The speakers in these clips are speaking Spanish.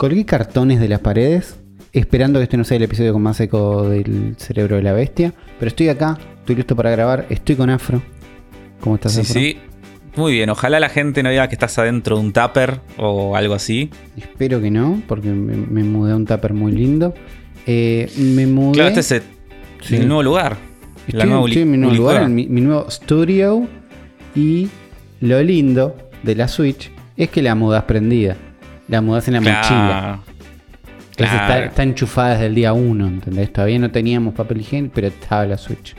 colgué cartones de las paredes, esperando que este no sea el episodio con más eco del cerebro de la bestia. Pero estoy acá, estoy listo para grabar, estoy con Afro. ¿Cómo estás, Sí, Afro? sí. Muy bien, ojalá la gente no diga que estás adentro de un tupper o algo así. Espero que no, porque me, me mudé a un tupper muy lindo. Eh, me mudé. Claro, este es el, Sí. el nuevo lugar. Estoy, estoy en mi nuevo lugar, en mi, mi nuevo studio. Y lo lindo de la Switch es que la mudas prendida. La mudas en la mochila. Claro. Entonces está, Claro. está enchufada desde el día 1, ¿entendés? Todavía no teníamos papel higiénico, pero estaba la Switch.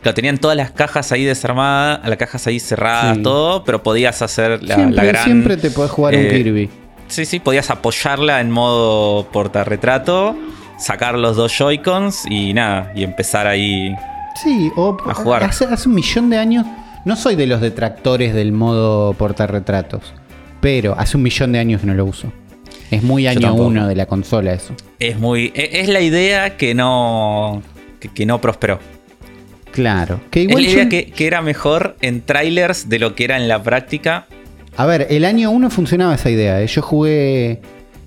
Claro, tenían todas las cajas ahí desarmadas, las cajas ahí cerradas, Sí. todo, pero podías hacer la, siempre, la gran. siempre te podés jugar un eh, Kirby. Sí, sí, podías apoyarla en modo portarretrato, sacar los dos Joy-Cons y nada, y empezar ahí. Sí, o a jugar. Hace, hace un millón de años. No soy de los detractores del modo portarretratos. Pero hace un millón de años que no lo uso. Es muy año uno de la consola eso. Es muy. e- Es la idea que no. que, que no prosperó. Claro. Que Es igual la idea yo- que, que era mejor en trailers de lo que era en la práctica. A ver, el año 1 funcionaba esa idea. ¿eh? Yo jugué.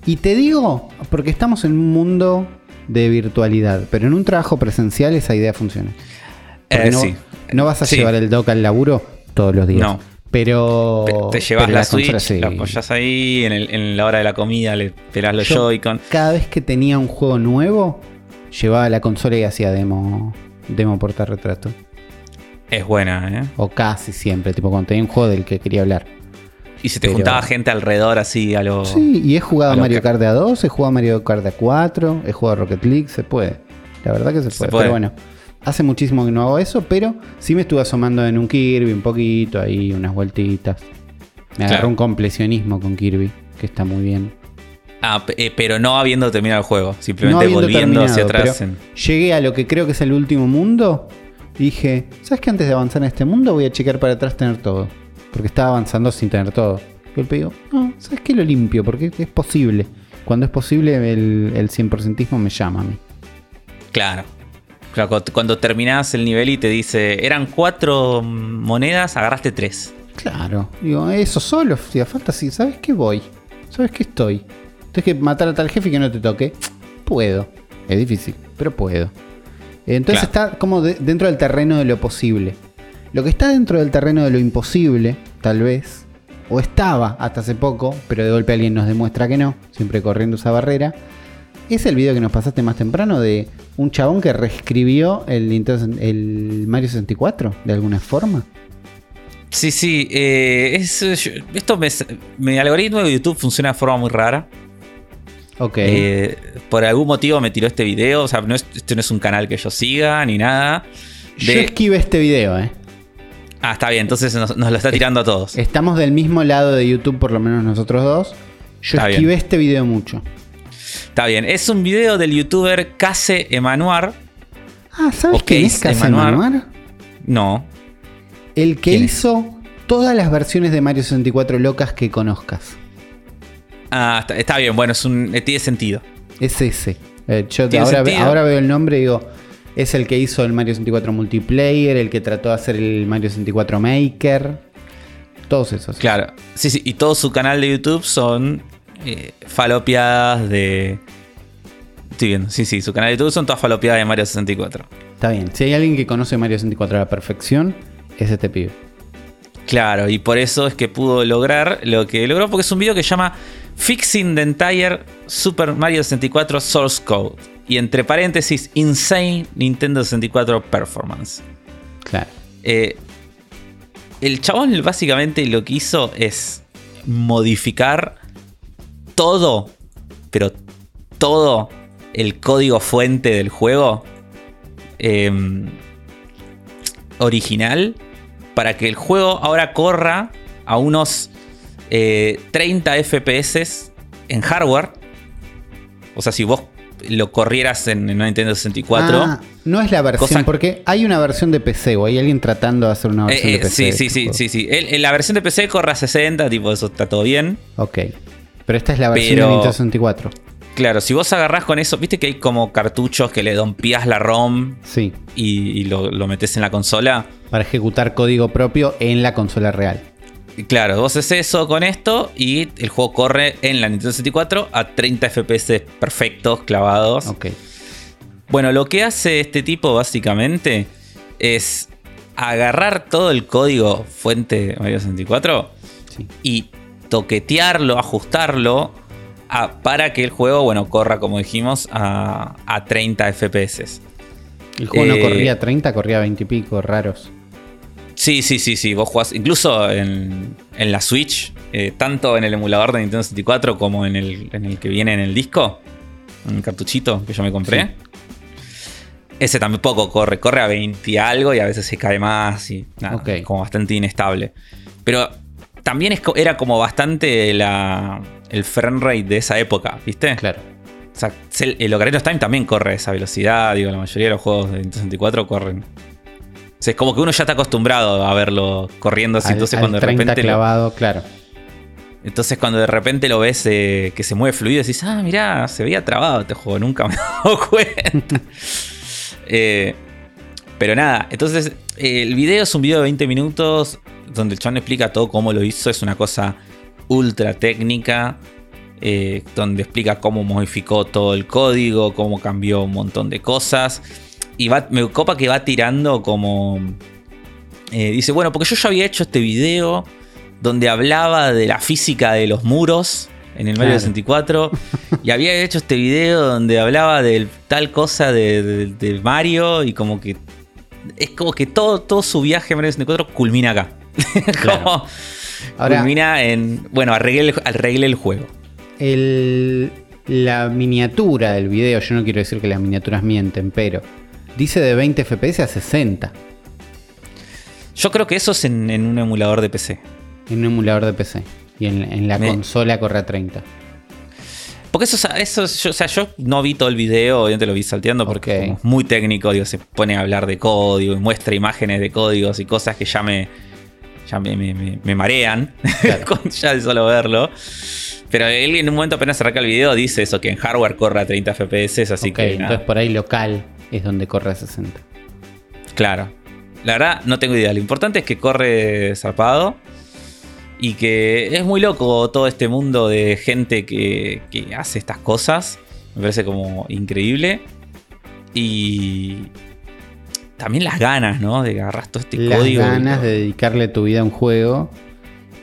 Y te digo, porque estamos en un mundo de virtualidad, pero en un trabajo presencial esa idea funciona. Porque Eh, no, sí. no vas a Sí. llevar el dock al laburo todos los días. No. Pero. Te, te llevas pero la Switch, consola sí. la apoyas ahí, en, el- en la hora de la comida le pelás los Joy-Con. Cada vez que tenía un juego nuevo, llevaba la consola y hacía demo. Demo portarretrato. Es buena, ¿eh? O casi siempre, tipo cuando tenía un juego del que quería hablar. Y se te Pero- juntaba gente alrededor así a lo. Sí, y he jugado a a Mario Kart de A2, he jugado a Mario Kart de A4, he jugado a Rocket League, se puede. La verdad que se puede. puede. Pero bueno, hace muchísimo que no hago eso, pero sí me estuve asomando en un Kirby un poquito, ahí unas vueltitas. Me agarró Claro. un completionismo con Kirby, que está muy bien. Ah, eh, pero no habiendo terminado el juego. Simplemente No volviendo hacia atrás. en- Llegué a lo que creo que es el último mundo y dije, ¿sabes que antes de avanzar en este mundo voy a chequear para atrás tener todo? Porque estaba avanzando sin tener todo. Y golpe digo, no, ¿sabes qué? Lo limpio, porque es posible. Cuando es posible, el, el 100%ismo me llama a mí. Claro. Claro, cuando- terminás el nivel y te dice, eran cuatro monedas, agarraste tres. Claro, digo, eso solo, Final Fantasy, ¿sabes qué voy? ¿Sabes qué estoy? Tienes que matar a tal jefe y que no te toque. Puedo. Es difícil, pero puedo. Entonces Claro. está como de- dentro del terreno de lo posible. Lo que está dentro del terreno de lo imposible, tal vez, o estaba hasta hace poco, pero de golpe alguien nos demuestra que no, siempre corriendo esa barrera, es el video que nos pasaste más temprano de un chabón que reescribió el, el Mario 64 de alguna forma. Sí, sí. eh, es- yo- esto me, mi algoritmo de YouTube funciona de forma muy rara. Ok. Eh, por algún motivo me tiró este video. O sea, no es, este no es un canal que yo siga ni nada. Yo esquivé este video, eh. Ah, está bien. Entonces nos, nos lo está tirando a todos. Estamos del mismo lado de YouTube, por lo menos nosotros dos. Yo Está esquivé bien. este video mucho. Está bien. Es un video del youtuber Case Emanuar. Ah, ¿sabes quién es Casa Emanuar. Emanuar? No. El que hizo todas las versiones de Mario 64 locas que conozcas. Ah, está, está bien. Bueno, es un, eh, tiene sentido. Es ese. Eh, yo ahora, ve- ahora veo el nombre y digo, es el que hizo el Mario 64 multiplayer, el que trató de hacer el Mario 64 Maker. Todos esos. Claro. Sí, sí. Y todo su canal de YouTube son eh, falopiadas de. Estoy viendo. Sí, sí. Su canal de YouTube son todas falopiadas de Mario 64. Está bien. Si hay alguien que conoce Mario 64 a la perfección, es este pibe. Claro, y por eso es que pudo lograr lo que logró, porque es un video que se llama Fixing the Entire Super Mario 64 Source Code. Y entre paréntesis, Insane Nintendo 64 Performance. Claro. Eh, el chabón básicamente lo que hizo es modificar todo, pero todo el código fuente del juego em, original para que el juego ahora corra a unos eh, 30 FPS en hardware. O sea, si vos lo corrieras en, en Nintendo 64. Ah, no es la versión, Cosa- porque hay una versión de PC o hay alguien tratando de hacer una Eh, versión eh, de PC. sí, sí, sí, sí, sí. El- el- la versión de PC corre a 60, tipo, eso está todo bien. Ok. Pero esta es la versión Pero- de Nintendo 64. Claro, si vos agarrás con eso, viste que hay como cartuchos que le dompeás la ROM Sí. y, y lo, lo metes en la consola. Para ejecutar código propio en la consola real. Claro, vos haces eso con esto y el juego corre en la Nintendo 64 a 30 FPS perfectos, clavados. Ok. Bueno, lo que hace este tipo básicamente es agarrar todo el código fuente de Mario 64 Sí. y toquetearlo, ajustarlo a- para que el juego, bueno, corra, como dijimos, a, a 30 FPS. El juego no Eh, corría a 30, corría a 20 y pico, raros. Sí, sí, sí, sí. Vos jugás, incluso en, en la Switch, eh, tanto en el emulador de Nintendo 64 como en el, en el que viene en el disco, en el cartuchito que yo me compré. Ese tampoco corre, corre a 20 y algo y a veces se cae más y nada, como bastante inestable. Pero también es era como bastante la, el frame rate de esa época, ¿viste? Claro. O sea, se- el Ocarina of Time también corre a esa velocidad. Digo, la mayoría de los juegos de Nintendo 64 corren. O sea, es como que uno ya está acostumbrado a verlo corriendo así. Al- entonces, al cuando de 30 repente. lo- clavado, claro. entonces, cuando de repente lo ves eh, que se mueve fluido, decís, ah, mirá, se veía trabado este juego, nunca me he dado cuenta. Eh, pero nada, entonces, eh, el video es un video de 20 minutos donde el chabón explica todo cómo lo hizo. Es una cosa ultra técnica. eh, donde explica cómo modificó todo el código, cómo cambió un montón de cosas. Y va, me copa que va tirando como... eh, dice, bueno, porque yo ya había hecho este video donde hablaba de la física de los muros en el Mario Claro. 64. y había hecho este video donde hablaba de tal cosa de, de- de Mario y como que... Es como que todo, todo su viaje en Mario 64 culmina acá. Claro. como Ahora- culmina en... Bueno, arreglé el, arreglé el juego. El- la miniatura del video, yo no quiero decir que las miniaturas mienten, pero dice de 20 FPS a 60 Yo creo que eso es en, en un emulador de PC. en un emulador de PC. Y en, en la Me- consola corre a 30. Porque eso, eso yo, o sea, yo no vi todo el video, obviamente lo vi salteando porque es muy técnico, digo, se pone a hablar de código y muestra imágenes de códigos y cosas que ya me, ya me, me- me- marean Claro. con ya de solo verlo. Pero él en un momento apenas arranca el video dice eso, que en hardware corre a 30 FPS, así que nada. entonces por ahí local es donde corre a 60. Claro. La verdad, no tengo idea. Lo importante es que corre zarpado. Y que es muy loco todo este mundo de gente que, que hace estas cosas. Me parece como increíble. Y también las ganas, ¿no? De agarrar todo este Las código. y ganas de dedicarle tu vida a un juego.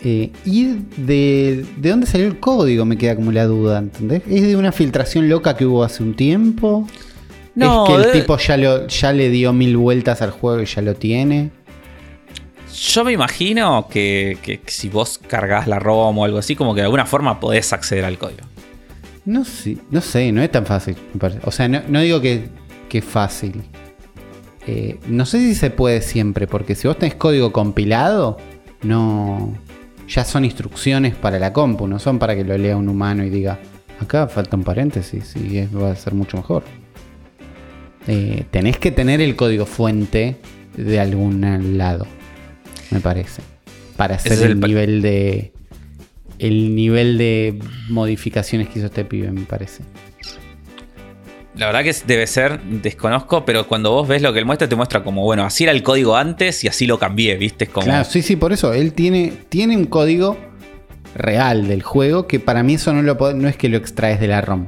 Eh, y de, de dónde salió el código, me queda como la duda, ¿entendés? ¿Es de una filtración loca que hubo hace un tiempo? No, ¿Es que el de- tipo ya, lo, ya le dio mil vueltas al juego y ya lo tiene? Yo me imagino que, si vos cargas la ROM o algo así, como que de alguna forma podés acceder al código. No sé, no sé, no es tan fácil. O sea, no, digo que, que fácil. Eh, no sé si se puede siempre, porque si vos tenés código compilado, no. Ya son instrucciones para la compu, no son para que lo lea un humano y diga, acá falta un paréntesis y va a ser mucho mejor. Eh, tenés que tener el código fuente de algún lado, me parece. Para hacer el, nivel de. El nivel de modificaciones que hizo este pibe, me parece. La verdad que debe ser, desconozco, pero cuando vos ves lo que él muestra, te muestra como, bueno, así era el código antes y así lo cambié, ¿viste? Es como. Claro, sí, sí, por eso. Él tiene, tiene un código real del juego que para mí eso no, lo, no es que lo extraes de la ROM.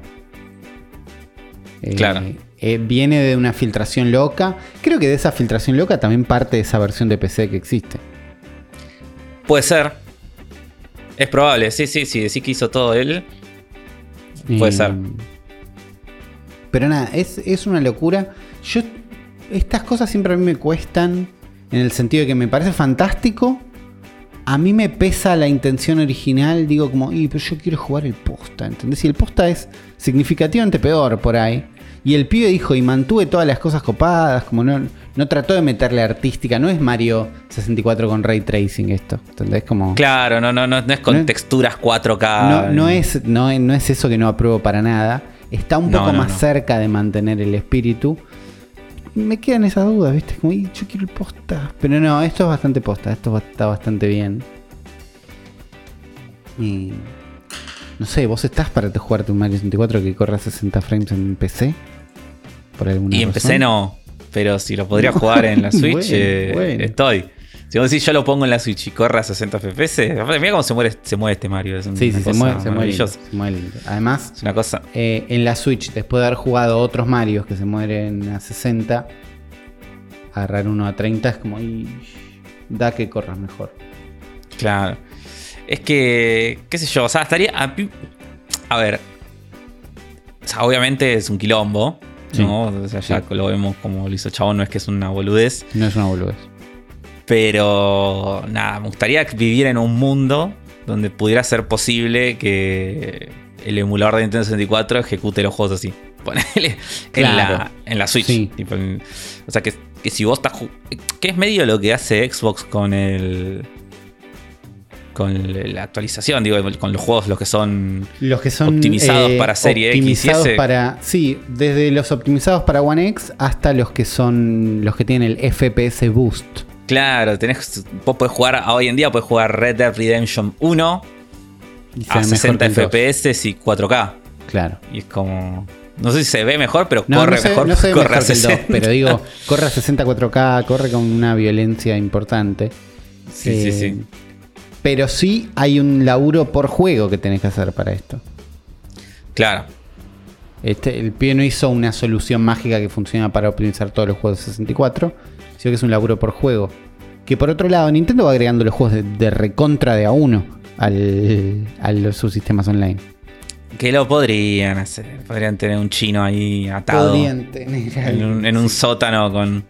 Eh, Claro. Eh, viene de una filtración loca. Creo que de esa filtración loca también parte de esa versión de PC que existe. Puede ser. Es probable, sí, sí, sí, decís que hizo todo él. Puede Eh, ser. Pero nada, es, es una locura. Yo, estas cosas siempre a mí me cuestan en el sentido de que me parece fantástico. A mí me pesa la intención original. Digo como, y pero yo quiero jugar el posta, ¿entendés? Y el posta es significativamente peor por ahí. Y el pibe dijo, y mantuve todas las cosas copadas, como no, no trató de meterle artística. No es Mario 64 con ray tracing esto, ¿entendés? Como... Claro, no, no, no, no es con No- texturas 4K. No, no es, no, no es eso que no apruebo para nada. Está un poco más cerca de mantener el espíritu. Me quedan esas dudas, ¿viste? Como, "Y, yo quiero el posta. Pero no, esto es bastante posta. Esto está bastante bien. Y, no sé, ¿vos estás para te jugarte un Mario 64 que corra 60 frames en PC? Por alguna Y razón? PC no, pero si lo podría jugar en la Switch, Bueno, eh, bueno. estoy. Si vos decís yo lo pongo en la Switch y corre a 60 FPS, mira cómo se muere, se mueve este Mario. Es una Sí, sí, se mueve, se mueve, lindo, maravillosa. se mueve lindo. Además, Es una cosa. eh, en la Switch, después de haber jugado otros Marios que se mueren a 60, agarrar uno a 30 es como, "Ih, da que corras mejor. Claro. Es que, qué sé yo, o sea, estaría... A, ver. O sea, obviamente es un quilombo. Sí. ¿no? O sea, ya Sí. lo vemos como lo hizo Chabón, no es que es una boludez. No es una boludez. Pero nada, me gustaría vivir en un mundo donde pudiera ser posible que el emulador de Nintendo 64 ejecute los juegos así. Ponele en, la, en la Switch. Sí. Tipo, en- o sea, que, que si vos estás. Que es medio lo que hace Xbox con el. Con la actualización, digo, con los juegos, los que son. Los que son Optimizados para Serie X y optimizados S. para sí, desde los optimizados para One X hasta los que son los que tienen el FPS Boost. Claro, tenés, vos podés jugar, hoy en día podés jugar Red Dead Redemption 1 Y se a ve mejor 60 que el dos. FPS y 4K. Claro. Y es como. No sé si se ve mejor, pero No, corre no mejor. no ve corre mejor a que el 2, 60. pero digo, corre a 60 4K, corre con una violencia importante. Sí, sí, Eh, sí. Pero sí hay un laburo por juego que tenés que hacer para esto. Claro. Este, el pibe no hizo una solución mágica que funciona para optimizar todos los juegos de 64, sino que es un laburo por juego. Que por otro lado, Nintendo va agregando los juegos de, de recontra de a uno al, a los subsistemas online. Que lo podrían hacer. Podrían tener un chino ahí atado Podrían tener en un, en un sótano con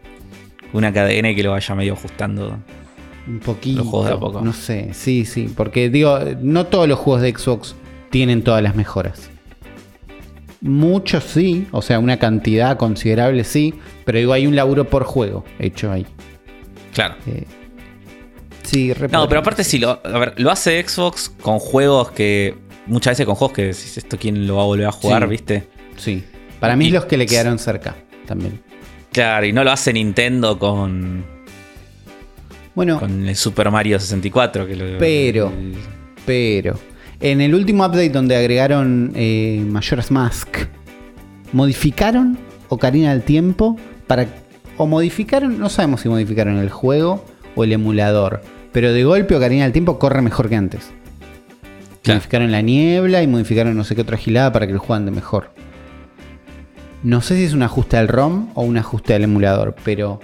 una cadena y que lo vaya medio ajustando. Un poquito. Los juegos de a poco. No sé, sí, sí. Porque digo, no todos los juegos de Xbox tienen todas las mejoras. Muchos sí, o sea, una cantidad considerable sí, pero digo, hay un laburo por juego hecho ahí. Claro. Eh, sí, No, pero aparte si lo, a ver, lo hace Xbox con juegos que. Muchas veces con juegos que decís esto quién lo va a volver a jugar, Sí. ¿viste? Sí. Para mí Y- es los que le quedaron cerca también. Claro, y no lo hace Nintendo con, Bueno, con el Super Mario 64. Que lo- Pero- el- pero en el último update donde agregaron eh, Majora's Mask, modificaron Ocarina del Tiempo para. O modificaron, no sabemos si modificaron el juego o el emulador, pero de golpe Ocarina del Tiempo corre mejor que antes. Claro. Modificaron la niebla y modificaron no sé qué otra gilada para que lo juegan de mejor. No sé si es un ajuste al ROM o un ajuste al emulador, pero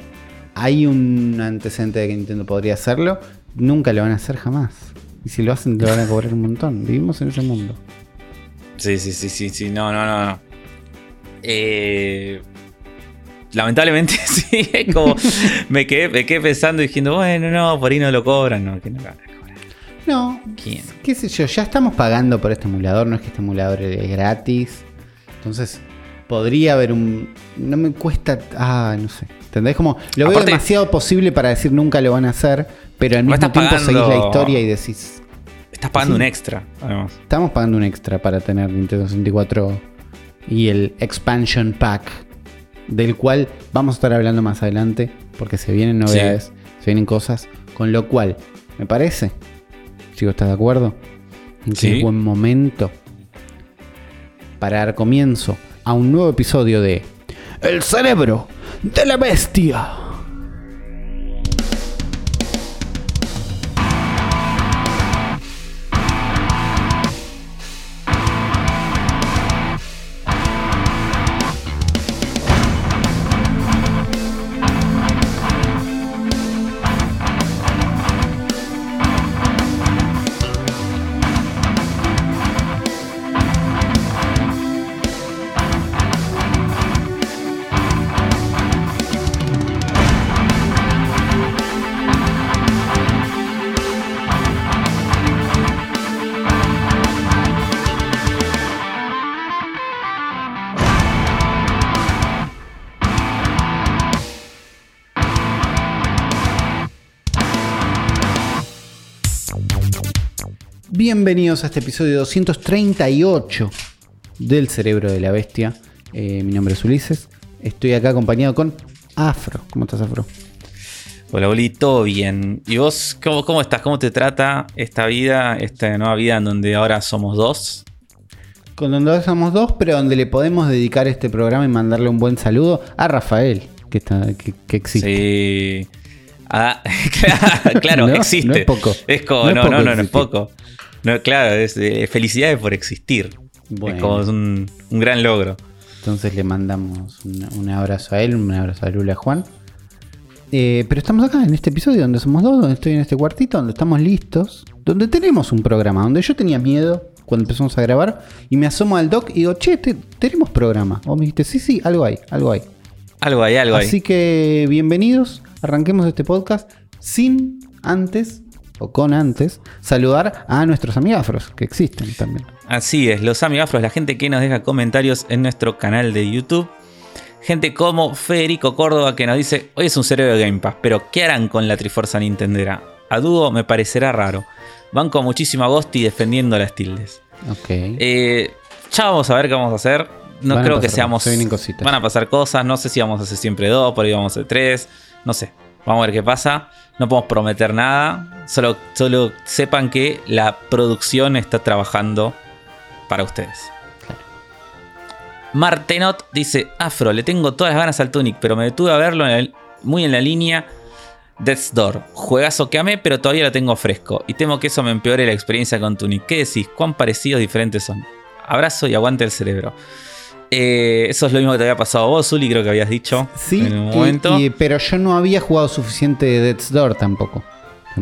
hay un antecedente de que Nintendo podría hacerlo. Nunca lo van a hacer jamás. Y si lo hacen, te van a cobrar un montón. Vivimos en ese mundo. Sí, sí, sí, sí, sí. No, no, no, no. Eh, lamentablemente sí. Como. me, quedé, me quedé pensando y diciendo, bueno, no, por ahí no lo cobran. No, que no lo van a cobrar. No, ¿Quién? qué sé yo, ya estamos pagando por este emulador, no es que este emulador es gratis. Entonces, podría haber un. No me cuesta. Ah, no sé. ¿Entendés? Como lo veo demasiado posible para decir nunca lo van a hacer, pero al mismo tiempo seguís la pagando- historia y decís. Estás pagando Sí. un extra, además. Estamos pagando un extra para tener Nintendo 64 y el Expansion Pack, del cual vamos a estar hablando más adelante, porque se vienen novedades, se vienen cosas, con lo cual, me parece, si estás de acuerdo, en que Sí. es buen momento para dar comienzo a un nuevo episodio de El cerebro de la bestia. Bienvenidos a este episodio 238 del Cerebro de la Bestia. Eh, mi nombre es Ulises. Estoy acá acompañado con Afro. ¿Cómo estás, Afro? Hola, Oli, todo bien. ¿Y vos cómo, cómo estás? ¿Cómo te trata esta vida, esta nueva vida en donde ahora somos dos? Con donde somos dos, pero donde le podemos dedicar este programa y mandarle un buen saludo a Rafael, que, está, que, que existe. Sí. Ah, claro, No, existe. no es poco. Es como, No es no, no, no, no es poco. No, claro, es eh, felicidades por existir. Bueno. Es como un, un gran logro. Entonces le mandamos un, un abrazo a él, un abrazo a Lula y a Juan. Eh, pero estamos acá en este episodio donde somos dos, donde estoy en este cuartito, donde estamos listos, donde tenemos un programa, donde yo tenía miedo cuando empezamos a grabar y me asomo al doc y digo, che, te- tenemos programa. O me dijiste, sí, sí, algo hay, algo hay. Algo hay, algo hay. Así que bienvenidos, arranquemos este podcast sin antes, o con antes, saludar a nuestros amigafros que existen también. Así es, los amigafros, la gente que nos deja comentarios en nuestro canal de YouTube. Gente como Federico Córdoba que nos dice, hoy es un cerebro de Game Pass, pero ¿qué harán con la Triforza Nintendera? A dúo me parecerá raro. Van con muchísima Ghosti defendiendo las tildes. Ok. Eh, ya vamos a ver qué vamos a hacer. No Van creo que seamos... se vienen cositas. Van a pasar cosas, no sé si vamos a hacer siempre dos, por ahí vamos a hacer tres, no sé. Vamos a ver qué pasa. No podemos prometer nada. Solo, solo sepan que la producción está trabajando para ustedes. Martenot dice, Afro, le tengo todas las ganas al Tunic, pero me detuve a verlo muy en la línea Death's Door. Juegazo que amé, pero todavía lo tengo fresco. Y temo que eso me empeore la experiencia con Tunic. ¿Qué decís? ¿Cuán parecidos diferentes son? Abrazo y aguante el cerebro. Eh, eso es lo mismo que te había pasado a vos, Zuli, creo que habías dicho Sí, en un y- momento. y- pero yo no había jugado suficiente de Death's Door tampoco.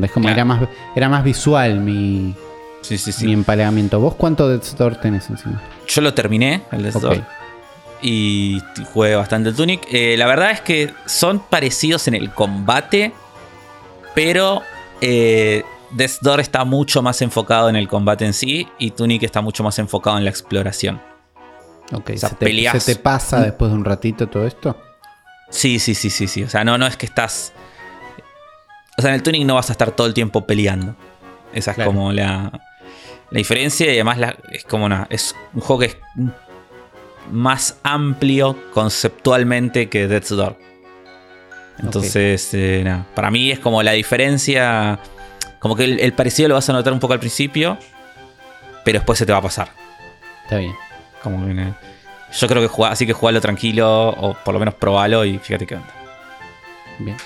Es como Claro. era, más, era más visual mi, sí, sí, sí. mi empalagamiento. ¿Vos cuánto Death's Door tenés encima? Yo lo terminé, el Death's Ok. Door. Y jugué bastante el Tunic. Eh, la verdad es que son parecidos en el combate. Pero eh, Death's Door está mucho más enfocado en el combate en sí. Y Tunic está mucho más enfocado en la exploración. Ok, O sea, ¿se, te, peleas. se te pasa después de un ratito todo esto? Sí, sí, sí, sí, sí. O sea, no, no es que estás. O sea, en el Tunic no vas a estar todo el tiempo peleando. Esa es Claro. como la, la diferencia. Y además la- es como una. Es un juego que es más amplio conceptualmente que Death's Door. Entonces, eh, nada. Para mí es como la diferencia. Como que el, el parecido lo vas a notar un poco al principio. Pero después se te va a pasar. Está bien. Como que, eh, yo creo que jugá- así que jugalo tranquilo. O por lo menos probalo y fíjate qué onda. Bien.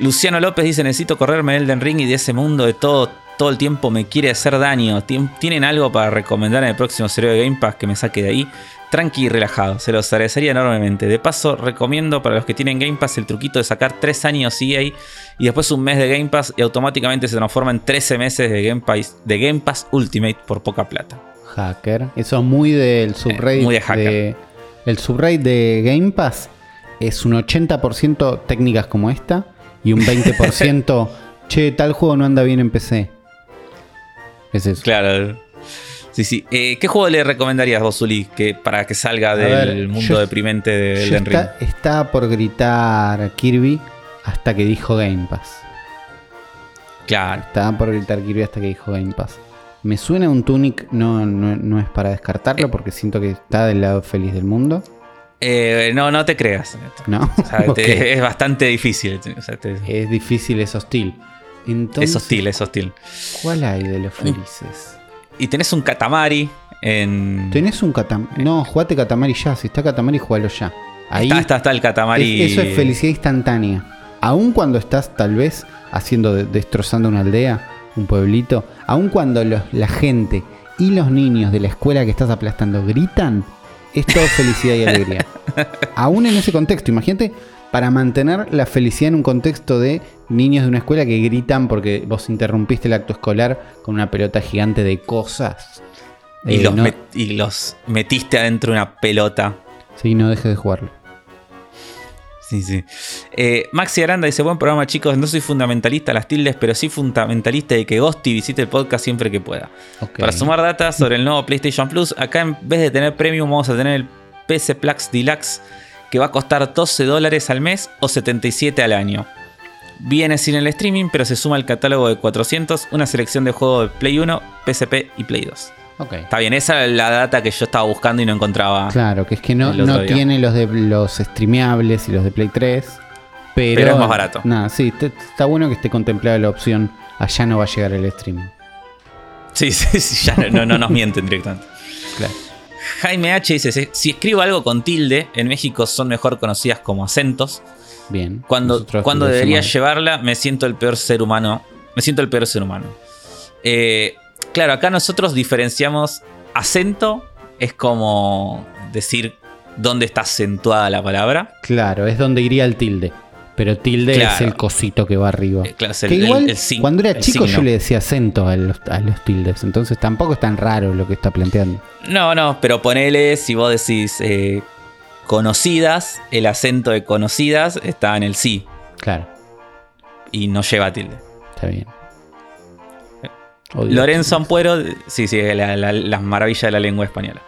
Luciano López dice: Necesito correrme Elden Ring y de ese mundo de todo, todo el tiempo me quiere hacer daño. Tien- ¿Tienen algo para recomendar en el próximo serio de Game Pass que me saque de ahí? Tranqui y relajado, se los agradecería enormemente. De paso, recomiendo para los que tienen Game Pass el truquito de sacar 3 años EA y después un mes de Game Pass y automáticamente se transforma en 13 meses de Game Pass, de Game Pass Ultimate por poca plata. Hacker. Eso es muy del subreddit. Eh, muy de hacker. el subreddit de Game Pass es un 80% técnicas como esta y un 20% che, tal juego no anda bien en PC. Es eso. Claro. Sí, sí. Eh, ¿Qué juego le recomendarías vos, Zuli, que, para que salga del ver, mundo yo- deprimente de Ring? está- estaba por gritar Kirby hasta que dijo Game Pass. Claro. Estaba por gritar Kirby hasta que dijo Game Pass. Me suena un Tunic, no, no, no es para descartarlo porque siento que está del lado feliz del mundo. Eh, no, no te creas. ¿No? O sea, te- Ok. es bastante difícil. O sea, te- Es difícil, es hostil. Entonces, es hostil, es hostil. ¿Cuál hay de los felices? Y tenés un Katamari en. ¿Tenés un Katamari? No, jugate Katamari ya. Si está Katamari, jugalo ya. Ahí Está, está, está el Katamari. es- eso es felicidad instantánea. Aun cuando estás tal vez haciendo de- destrozando una aldea, un pueblito, aun cuando los- la gente y los niños de la escuela que estás aplastando gritan, es todo felicidad y alegría. Aún en ese contexto, imagínate, para mantener la felicidad en un contexto de niños de una escuela que gritan porque vos interrumpiste el acto escolar con una pelota gigante de cosas. Y, Eh, los no- met- y los metiste adentro de una pelota. Sí, no dejes de jugarlo. Sí, sí. Eh, Maxi Aranda dice: Buen programa, chicos. No soy fundamentalista a las tildes, pero sí fundamentalista de que Ghosty visite el podcast siempre que pueda. Para sumar datos sobre el nuevo PlayStation Plus, acá en vez de tener Premium, vamos a tener el PC Plus Deluxe que va a costar 12 dólares al mes o 77 al año. Viene sin el streaming, pero se suma al catálogo de 400, una selección de juegos de Play 1, PSP y Play 2. Ok. Está bien, esa es la data que yo estaba buscando y no encontraba. Claro, que es que no, no día. tiene los de los streameables y los de Play 3. Pero, Pero es más barato. Nada, sí, te- está bueno que esté contemplada la opción. Allá no va a llegar el streaming. Sí, sí, sí, ya no, no- no nos mienten directamente. Claro. Jaime H dice: Si escribo algo con tilde, en México son mejor conocidas como acentos. Bien. Cuando, cuando debería decimos- llevarla, me siento el peor ser humano. Me siento el peor ser humano. Eh, claro, acá nosotros diferenciamos acento, es como decir dónde está acentuada la palabra. Claro, es donde iría el tilde. Pero tilde es el cosito que va arriba. Eh, claro, que el- igual, el cuando era chico signo. yo le decía acento a los, a los tildes. Entonces tampoco es tan raro lo que está planteando. No, no, pero ponele, si vos decís eh, conocidas, el acento de conocidas está en el sí Claro, y no lleva tilde. está bien. Lorenzo Ampuero, sí, sí, la- la- las maravillas de la lengua española.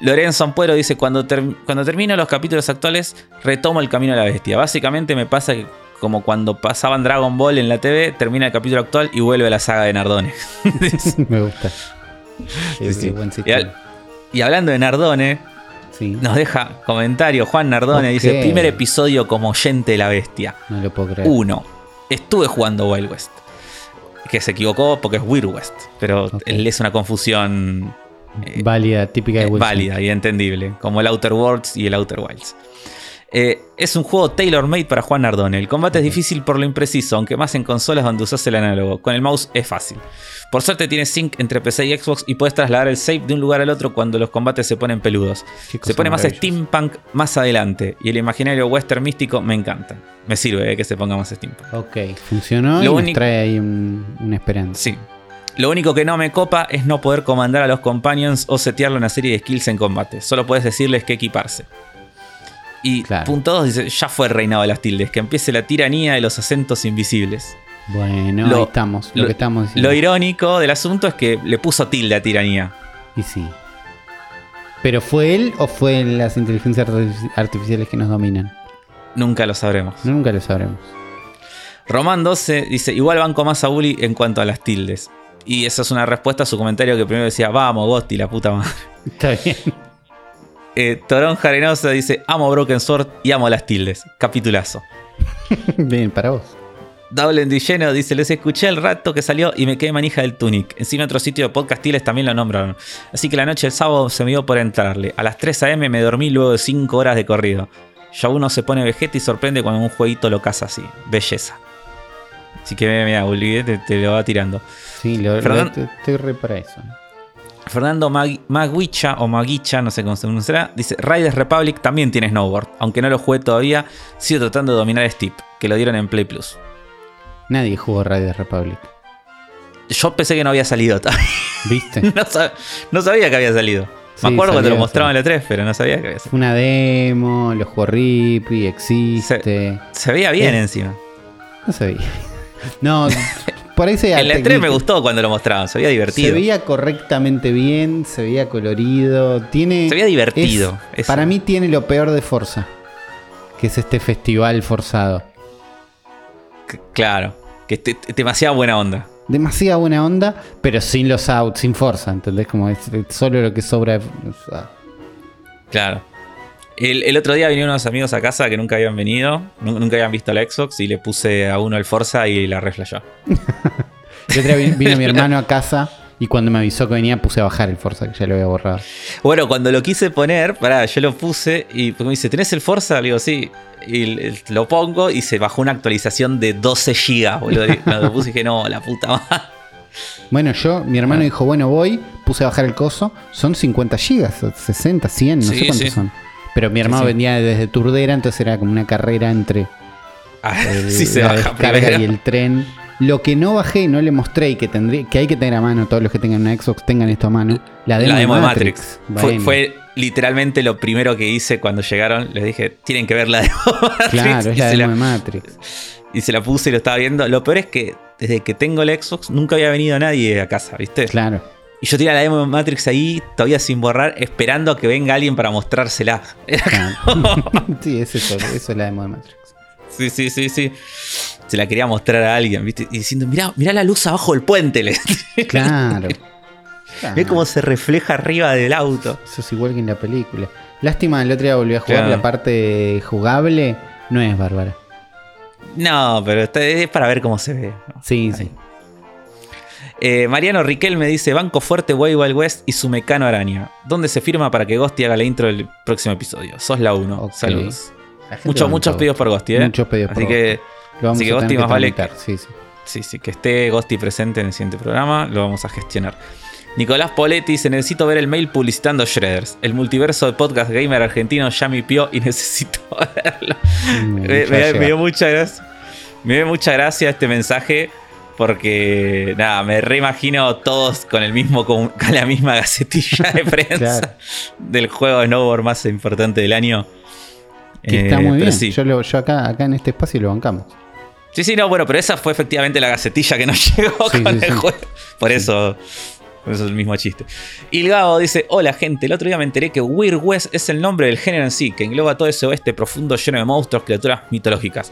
Lorenzo Ampuero dice, cuando, ter- cuando termino los capítulos actuales, retomo el camino de la bestia. Básicamente me pasa que como cuando pasaban Dragon Ball en la TV, termina el capítulo actual y vuelve la saga de Nardone. Me gusta. Sí. buen Y, al- y hablando de Nardone, Sí, nos deja comentario Juan Nardone, dice, primer episodio como oyente de la bestia. no lo puedo creer. Uno, estuve jugando Wild West. Que se equivocó porque es Weird West, pero es una confusión eh, válida, típica de eh, Wilson. válida y entendible, como el Outer Worlds y el Outer Wilds. Eh, es un juego tailor-made para Juan Nardone. El combate es difícil por lo impreciso, aunque más en consolas donde usas el análogo. Con el mouse es fácil. Por suerte tiene sync entre PC y Xbox y puedes trasladar el save de un lugar al otro cuando los combates se ponen peludos. Qué Se pone más steampunk más adelante y el imaginario western místico me encanta. Me sirve eh, que se ponga más steampunk. Ok, funcionó y Lo nos único- trae ahí un- una esperanza. Sí. Lo único que no me copa es no poder comandar a los companions o setearle una serie de skills en combate. Solo puedes decirles que equiparse. Y Claro. punto 2 dice, ya fue el reinado de las tildes, que empiece la tiranía de los acentos invisibles. Bueno, Lo- ahí estamos. Lo, lo- que estamos diciendo. Lo irónico del asunto es que le puso tilde a tiranía. Y sí. ¿Pero fue él o fue las inteligencias artifici- artificiales que nos dominan? Nunca lo sabremos. Nunca lo sabremos. Román 12 dice, igual banco más a Bully en cuanto a las tildes. Y esa es una respuesta a su comentario que primero decía, vamos, Gosti, la puta madre. Está bien. Eh, Torón Jarenosa dice, amo Broken Sword y amo las tildes. Capitulazo. bien, para vos. Double de lleno dice: Les escuché el rato que salió y me quedé manija del Tunic. Encima, otro sitio de podcastiles también lo nombraron. Así que la noche del sábado se me dio por entrarle. A las 3 am me dormí luego de 5 horas de corrido. Ya uno se pone vegeta y sorprende cuando un jueguito lo caza así. Belleza. Así que mira, olvidé, te, te lo va tirando. Sí, lo, lo- Fernan- te- estoy re para eso. Fernando Mag- Maguicha o Maguicha, no sé cómo se pronunciará, dice: Riders Republic también tiene snowboard. Aunque no lo jugué todavía, sigo tratando de dominar Steep, que lo dieron en Play Plus. Nadie jugó Riders Republic. Yo pensé que no había salido todavía. ¿Viste? No, sab- no sabía que había salido. Sí, Me acuerdo cuando lo salió, mostraban en la 3, pero no sabía que había salido. Una demo, lo jugó Ripley, existe. Se veía bien Eh. encima. No se veía. No, por ahí se En la 3 me técnica- gustó cuando lo mostraban, se veía Se divertido. veía correctamente bien, se veía colorido, tiene... Se veía divertido, es- para mí tiene lo peor de Forza, que es este festival forzado. C- Claro, que es demasiada buena onda. Demasiada buena onda, pero sin los outs, sin Forza, ¿entendés? Como es, es solo lo que sobra. Claro. El, el otro día vinieron unos amigos a casa que nunca habían venido, nu- nunca habían visto la Xbox y le puse a uno el Forza y la reflejó. El otro día vin- vino mi hermano a casa y cuando me avisó que venía puse a bajar el Forza, que ya lo había borrado. Bueno, cuando lo quise poner, pará, yo lo puse y me dice, ¿tenés el Forza? Le digo, sí. Y lo pongo y se bajó una actualización de 12 GB, boludo. Y lo puse dije, no, la puta madre. Bueno, yo, mi hermano dijo, bueno, voy, puse a bajar el coso, son 50 gigas, o 60, 100, no Sí, sé cuántos sí. son. Pero mi hermano sí. venía desde Turdera, entonces era como una carrera entre Ah, el- sí se la baja descarga primero. y el tren. Lo que no bajé y no le mostré y que tendría, que hay que tener a mano, todos los que tengan una Xbox tengan esto a mano, la demo, la demo de Matrix. Matrix. Fue, fue literalmente lo primero que hice cuando llegaron. Les dije, tienen que ver la demo de Matrix. claro, es la demo la, de Matrix. y se la puse y lo estaba viendo. Lo peor es que desde que tengo el Xbox nunca había venido nadie a casa, ¿viste? Claro. Y yo tenía la demo de Matrix ahí, todavía sin borrar, esperando a que venga alguien para mostrársela. Claro. sí, es eso, eso es la demo de Matrix. Sí, sí, sí, sí. Se la quería mostrar a alguien, ¿viste? Y diciendo, mirá, mirá la luz abajo del puente. Le Claro. Ve cómo se refleja arriba del auto. Eso es igual que en la película. Lástima, el otro día volví a jugar Claro. la parte jugable. No es bárbara. No, pero es para ver cómo se ve. Sí, Ahí. sí. Eh, Mariano Riquel me dice: Banco fuerte, Way Wild West y su mecano araña. ¿Dónde se firma para que Ghosty haga la intro del próximo episodio? Sos la 1. Ok. Saludos. Muchos, muchos pedidos por Ghosty, ¿eh? Muchos pedidos por Así que, Lo vamos así que tener más vale tramitar, Sí, sí. sí, sí, que esté Ghosty presente en el siguiente programa, lo vamos a gestionar. Nicolás Poletti dice: Necesito ver el mail publicitando Shredders. El multiverso de podcast gamer argentino ya me pió y necesito verlo. Mm, me, dio mucha gracia. Me dio mucha gracia este mensaje. Porque, nada, me reimagino todos con el mismo con, la misma gacetilla de prensa Claro. del juego de snowboard más importante del año. Que Eh, está muy pero bien. sí. Yo, lo- yo acá, acá en este espacio lo bancamos. Sí, sí, no, bueno, pero esa fue efectivamente la gacetilla que nos llegó Sí, con sí, el juego. Por eso, por eso es el mismo chiste. Gabo dice: Hola gente, el otro día me enteré que Weird West es el nombre del género en sí, que engloba todo ese oeste profundo lleno de monstruos, criaturas mitológicas.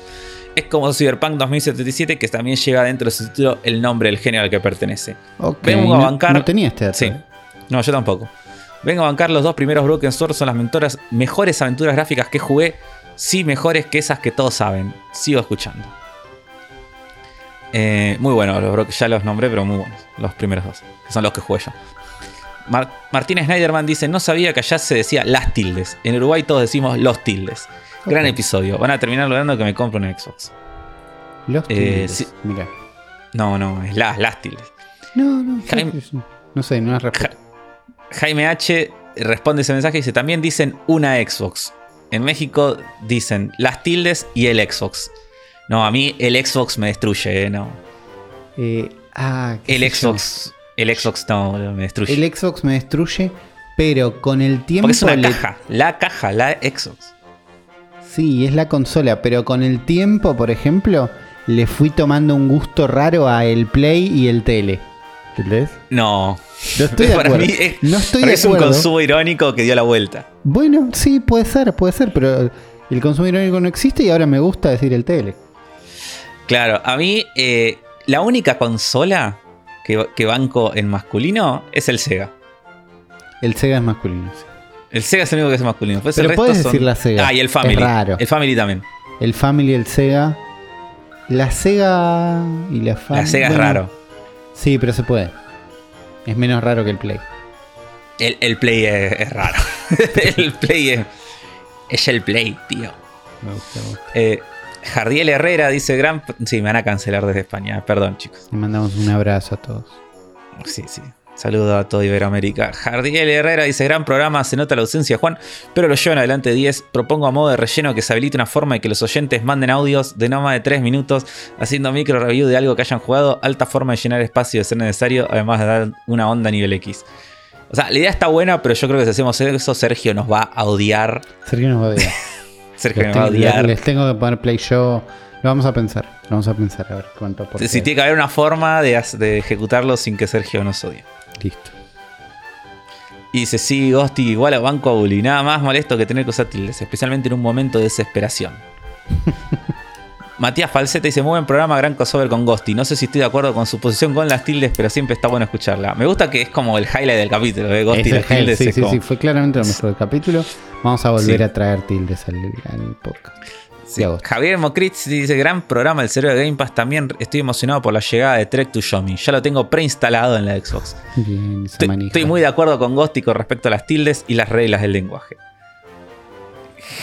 Es como Cyberpunk 2077, que también lleva dentro de su título el nombre del género al que pertenece. Vengo a no- bancar- No tenía este dato. Sí. No, yo tampoco. Vengo a bancar los dos primeros Broken Sword, son las mentoras, mejores aventuras gráficas que jugué. Sí, mejores que esas que todos saben. Sigo escuchando. Eh, muy bueno, los Bro- ya los nombré, pero muy buenos. Los primeros dos, que son los que jugué yo. Mar- Martín Snyderman dice: No sabía que allá se decía las tildes. En Uruguay todos decimos los tildes. Gran episodio. Van a terminar logrando que me compre un Xbox. Los Eh, tildes, sí. Mirá. No, no, es las, las tildes. No, no. Jaime-. No sé, no es respuesta. Jaime H responde ese mensaje y dice: También dicen una Xbox. En México dicen las tildes y el Xbox. No, a mí el Xbox me destruye, eh, no. Eh, ah, qué El yo. Xbox, el Xbox no, me destruye. El Xbox me destruye, pero con el tiempo. Porque es una le- caja, la caja, la Xbox. Sí, es la consola, pero con el tiempo, por ejemplo, le fui tomando un gusto raro a el Play y el Tele. ¿Entendés? No. No estoy de Para acuerdo. mí es, no estoy para mí de es un consumo irónico que dio la vuelta. Bueno, sí, puede ser, puede ser, pero el consumo irónico no existe y ahora me gusta decir el Tele. Claro, a mí eh, la única consola que, que banco en masculino es el Sega. El Sega es masculino. sí. El Sega es el único que es masculino. Después Pero el resto puedes son- decir la Sega. Ah, y el Family. Es raro. El Family también. El Family, el Sega. La Sega y la Family. La Sega es raro. Sí, pero se puede. Es menos raro que el Play. El, el Play es, es raro. el Play es, es el Play, tío. Me gusta, me gusta. Eh, Jardiel Herrera dice gran... Sí, me van a cancelar desde España. Perdón, chicos. Le mandamos un abrazo a todos. Sí, sí. Saludo a todo Iberoamérica. Jardiel Herrera dice: Gran programa, se nota la ausencia, Juan, pero lo llevan adelante 10. Propongo a modo de relleno que se habilite una forma de que los oyentes manden audios de no más de 3 minutos, haciendo micro review de algo que hayan jugado. Alta forma de llenar espacio de ser necesario, además de dar una onda a nivel X. O sea, la idea está buena, pero yo creo que si hacemos eso, Sergio nos va a odiar. Sergio nos va a odiar. Sergio les, nos va a odiar. les tengo que poner play yo. Lo vamos a pensar. Lo vamos a pensar a ver cuánto Si si tiene que haber una forma de ejecutarlo sin que Sergio nos odie. Listo. Y dice, sí, Ghosty, igual a Banco a Bully. Nada más molesto que tener que usar tildes, especialmente en un momento de desesperación. Matías Falseta dice, muy buen programa, gran crossover con Ghosty. No sé si estoy de acuerdo con su posición con las tildes, pero siempre está bueno escucharla. Me gusta que es como el highlight del capítulo, de las tildes. sí, sí, como- sí, fue claramente lo mejor del capítulo. Vamos a volver Sí. a traer tildes al, al podcast. Sí. Javier Mokritz dice, gran programa el cerebro de Game Pass. También estoy emocionado por la llegada de Trek to Yomi. Ya lo tengo preinstalado en la Xbox. Bien, esa Estoy, muy de acuerdo con Ghosty con respecto a las tildes y las reglas del lenguaje.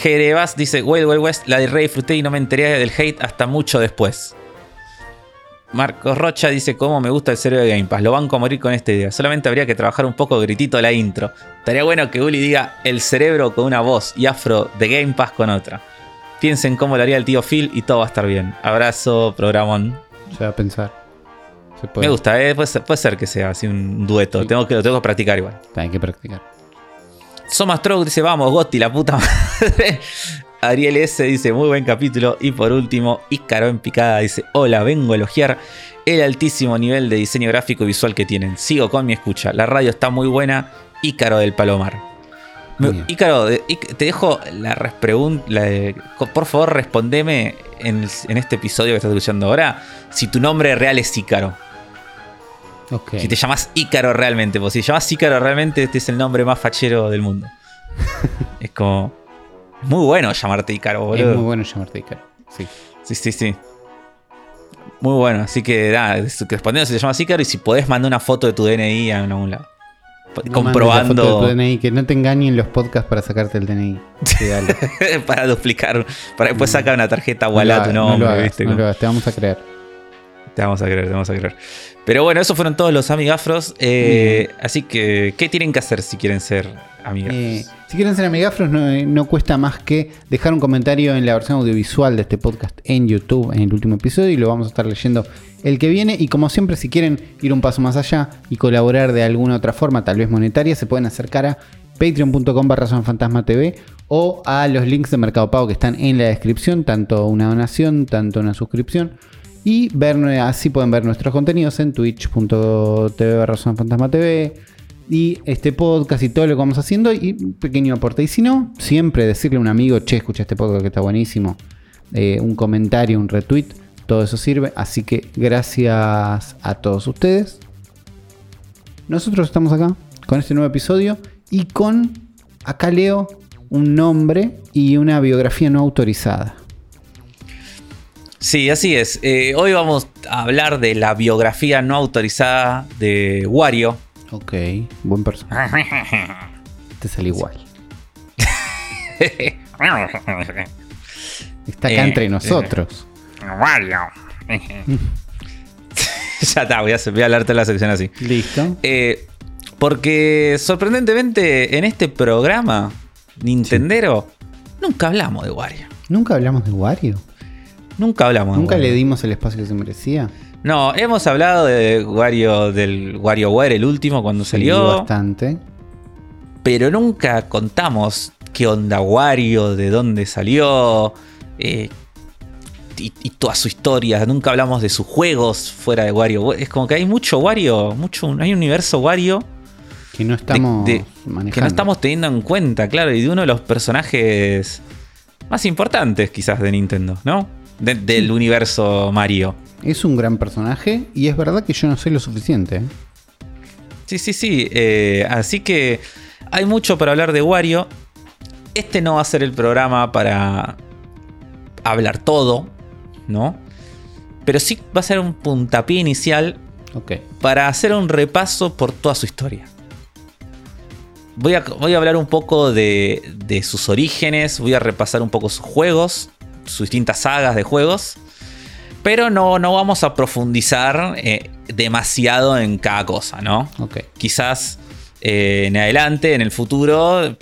Jerevas dice, Wild Wild West, la de Rey disfruté y no me enteré del hate hasta mucho después. Marcos Rocha dice, cómo me gusta el cerebro de Game Pass. Lo banco a morir con esta idea. Solamente habría que trabajar un poco gritito la intro. Estaría bueno que Uli diga el cerebro con una voz y afro de Game Pass con otra. Piensen cómo lo haría el tío Phil y todo va a estar bien. Abrazo, programón. Se va a pensar. Se puede. Me gusta, eh, puede, ser, puede ser que sea así un dueto. Sí. Tengo que, lo tengo que practicar igual. Hay que practicar. Soma Stroke dice, vamos, Gotti, la puta madre. Ariel S dice, muy buen capítulo. Y por último, Ícaro en picada dice, hola, vengo a elogiar el altísimo nivel de diseño gráfico y visual que tienen. Sigo con mi escucha. La radio está muy buena. Ícaro del Palomar. Ícaro, te dejo la pregunta. Por favor, respondeme en, este episodio que estás escuchando ahora. Si tu nombre real es Ícaro. Si te llamas Ícaro realmente, porque si te llamas Ícaro realmente, este es el nombre más fachero del mundo. es como. Muy bueno llamarte Ícaro, es boludo. muy bueno llamarte Ícaro. Sí. Sí, sí, sí. Muy bueno, así que nada, respondiendo si te llamas Ícaro y si podés mandar una foto de tu DNI a algún lado. No comprobando. DNI, que no te engañen los podcasts para sacarte el DNI. Sí, dale. para duplicar. Para después sacar una tarjeta No Wallah tu no nombre, no hagas, te vamos a creer. Te vamos a creer, te vamos a creer. Pero bueno, esos fueron todos los amigafros. eh, Así que, ¿qué tienen que hacer si quieren ser amigafros? Eh, si quieren ser amigafros, no, eh, no cuesta más que dejar un comentario en la versión audiovisual de este podcast en YouTube en el último episodio y lo vamos a estar leyendo el que viene. Y como siempre, si quieren ir un paso más allá y colaborar de alguna otra forma, tal vez monetaria, se pueden acercar a patreon.com barra TV o a los links de Mercado Pago que están en la descripción, tanto una donación, tanto una suscripción. Y así pueden ver nuestros contenidos en twitch.tv barra TV y este podcast y todo lo que vamos haciendo y un pequeño aporte. Y si no, siempre decirle a un amigo, che, escucha este podcast que está buenísimo. Eh, un comentario, un retweet, todo eso sirve. Así que gracias a todos ustedes. Nosotros estamos acá con este nuevo episodio y con, acá leo, un nombre y una biografía no autorizada. Sí, así es. Eh, hoy vamos a hablar de la biografía no autorizada de Wario. Ok, buen personaje. Te sale igual. Está acá Eh, entre nosotros. Wario. ya está, voy a, voy a hablarte la sección así. Listo. Eh, porque sorprendentemente en este programa Nintendero nunca hablamos de Wario. Nunca hablamos de Wario. Nunca hablamos de Nunca Wario. le dimos el espacio que se merecía. No, hemos hablado de Wario, del WarioWare, el último, cuando Sí, salió. bastante. pero nunca contamos qué onda Wario, de dónde salió eh, y, y toda su historia. Nunca hablamos de sus juegos fuera de Wario. Es como que hay mucho Wario, mucho, hay un universo Wario Que no estamos de- manejando. que no estamos teniendo en cuenta, claro, y de uno de los personajes más importantes quizás de Nintendo, ¿no? De- del universo Mario. Es un gran personaje y es verdad que yo no soy lo suficiente. Sí, sí, sí. eh, así que hay mucho para hablar de Wario. Este no va a ser el programa para hablar todo, ¿no? Pero sí va a ser un puntapié inicial Ok. para hacer un repaso por toda su historia. Voy a, voy a hablar un poco de, de sus orígenes, voy a repasar un poco sus juegos, sus distintas sagas de juegos, pero no, no vamos a profundizar eh, demasiado en cada cosa, ¿no? Ok. quizás eh, en adelante, en el futuro,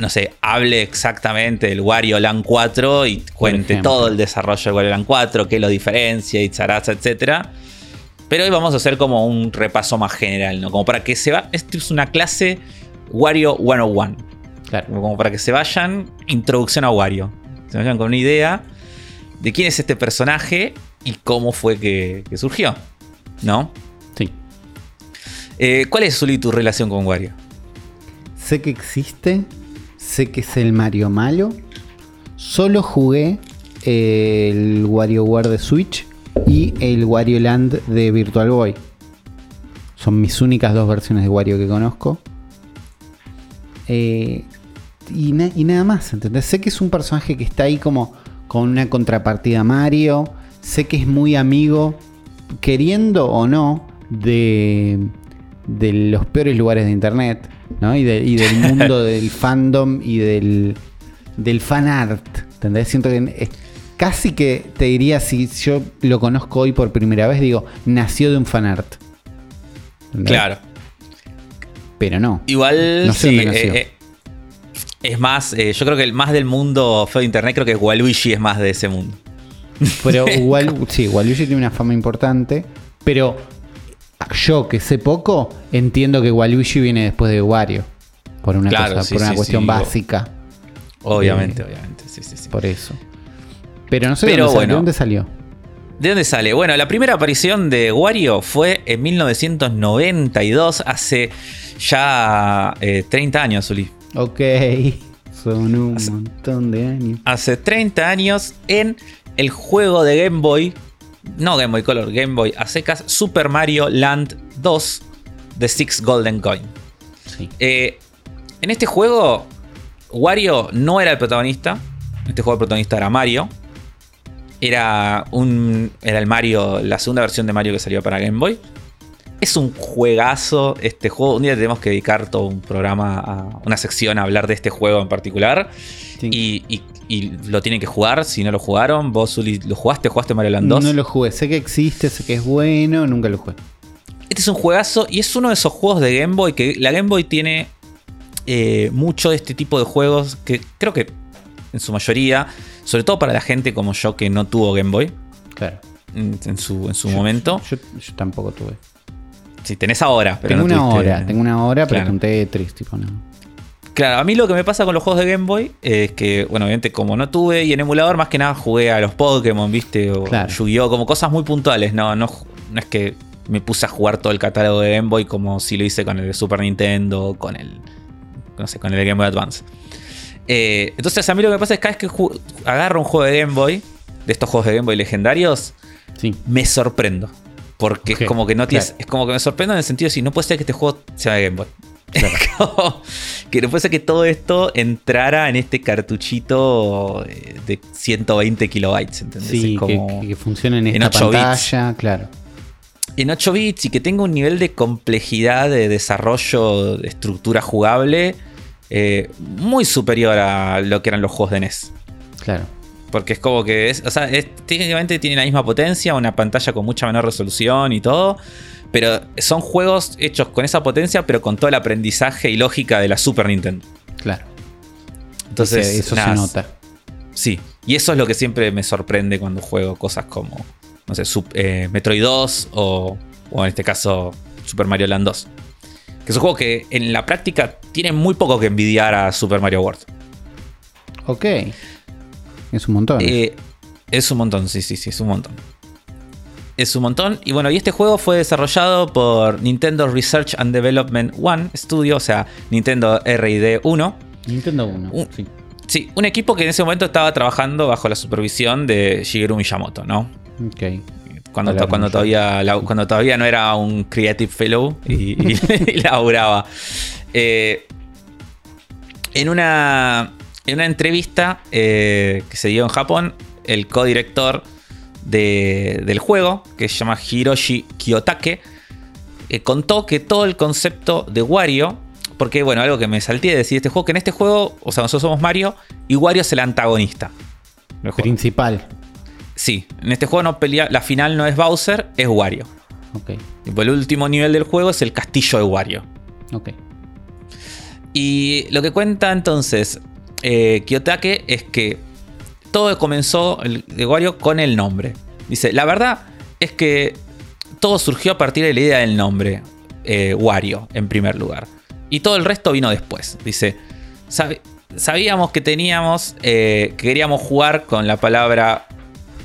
no sé, hable exactamente del Wario Land 4 y cuente todo el desarrollo del Wario Land 4, qué lo diferencia, y zaraza, etc. Pero hoy vamos a hacer como un repaso más general, ¿no? Como para que se va. Esto es una clase Wario 101. Claro. Como para que se vayan. Introducción a Wario. Se vayan con una idea de quién es este personaje y cómo fue que, que surgió. ¿No? Sí. Eh, ¿Cuál es, Zuli, tu relación con Wario? Sé que existe. Sé que es el Mario malo. Solo jugué eh, el WarioWare de Switch y el Wario Land de Virtual Boy. Son mis únicas dos versiones de Wario que conozco. Eh, y, na- y nada más, ¿entendés? Sé que es un personaje que está ahí como con una contrapartida Mario. Sé que es muy amigo, queriendo o no, de los peores lugares de internet, ¿no? Y, de- y del mundo del fandom y del, del fan art. ¿Entendés? Siento que es casi que te diría si yo lo conozco hoy por primera vez, digo, nació de un fan art. ¿Entendés? Claro. Pero no. Igual, No sé sí, dónde nació. eh, eh, es más, eh, yo creo que el más del mundo feo de internet, creo que Waluigi es más de ese mundo. Pero igual, sí, Waluigi tiene una fama importante. Pero yo que sé poco, entiendo que Waluigi viene después de Wario. Por una, Claro, cosa, sí, por una sí, cuestión sí, básica. Obviamente, Eh, obviamente. Sí, sí, sí. Por eso. Pero no sé Pero dónde, salió, bueno. dónde salió. ¿De dónde sale? Bueno, la primera aparición de Wario fue en 1992, hace ya eh, 30 años, Uli. Ok. Son un montón de años. Hace 30 años en el juego de Game Boy, no Game Boy Color, Game Boy a secas, Super Mario Land 2 de Six Golden Coin. Sí. Eh, en este juego, Wario no era el protagonista. En este juego el protagonista era Mario. Era un. Era el Mario. La segunda versión de Mario que salió para Game Boy. Es un juegazo este juego. Un día tenemos que dedicar todo un programa, a una sección a hablar de este juego en particular. Sí. Y, y- y lo tienen que jugar. Si no lo jugaron, vos, Uli, ¿lo jugaste? ¿Jugaste Mario Land 2? No lo jugué. Sé que existe, sé que es bueno, nunca lo jugué. Este es un juegazo y es uno de esos juegos de Game Boy que la Game Boy tiene eh, mucho de este tipo de juegos que creo que en su mayoría, sobre todo para la gente como yo que no tuvo Game Boy Claro. en, en su, en su Yo- momento. Yo, yo tampoco tuve. Si tenés ahora, pero tengo no una tuviste- hora, tengo una hora, pero Claro. Tetris, tipo, no. Claro, a mí lo que me pasa con los juegos de Game Boy es que, bueno, obviamente como no tuve y en emulador más que nada jugué a los Pokémon, ¿viste? O Claro. Yu-Gi-Oh! como cosas muy puntuales, no, no, no es que me puse a jugar todo el catálogo de Game Boy como si lo hice con el de Super Nintendo, con el, no sé, con el de Game Boy Advance. Eh, entonces a mí lo que me pasa es que cada vez que agarro un juego de Game Boy, de estos juegos de Game Boy legendarios, Sí. me sorprendo. Porque es como que no tienes. claro. Es como que me sorprendo en el sentido de si no puede ser que este juego sea de Game Boy. Claro. Es como que no puede ser que todo esto entrara en este cartuchito eh, de 120 kilobytes. ¿entendés? Sí, como que, que funcione en en esta 8 bits. pantalla, claro. En 8 bits y que tenga un nivel de complejidad de desarrollo de estructura jugable eh, muy superior a lo que eran los juegos de NES. Claro. Porque es como que es, o sea, es- técnicamente tiene la misma potencia, una pantalla con mucha menor resolución y todo. Pero son juegos hechos con esa potencia, pero con todo el aprendizaje y lógica de la Super Nintendo. Claro. Entonces, Ese- eso nada, se nota. Sí, y eso es lo que siempre me sorprende cuando juego cosas como, no sé, eh, Metroid 2 o, o en este caso Super Mario Land 2. Que es un juego que en la práctica tiene muy poco que envidiar a Super Mario World. Ok. Es un montón. Eh, es un montón, sí, sí, sí, es un montón. Es un montón. Y bueno, y este juego fue desarrollado por Nintendo Research and Development One Studio, o sea, Nintendo RD 1. Nintendo 1. un- sí. Sí, un equipo que en ese momento estaba trabajando bajo la supervisión de Shigeru Miyamoto, ¿no? Ok. Cuando, cuando, todavía, la- cuando todavía no era un Creative Fellow y, y- y laburaba. Eh, en, una, en una entrevista eh, que se dio en Japón, el codirector de- del juego, que se llama Hiroshi Kiyotake, eh, contó que todo el concepto de Wario, porque bueno, algo que me salté de decir este juego, que en este juego, o sea, nosotros somos Mario y Wario es el antagonista. juego. Principal. Sí, en este juego no pelea, la final no es Bowser, es Wario. Ok. Tipo, el último nivel del juego es el castillo de Wario. Ok. Y lo que cuenta entonces eh, Kiyotake es que todo comenzó el Wario con el nombre. Dice, la verdad es que todo surgió a partir de la idea del nombre, eh, Wario, en primer lugar. Y todo el resto vino después. Dice, "Sabi- sabíamos que teníamos, eh, que queríamos jugar con la palabra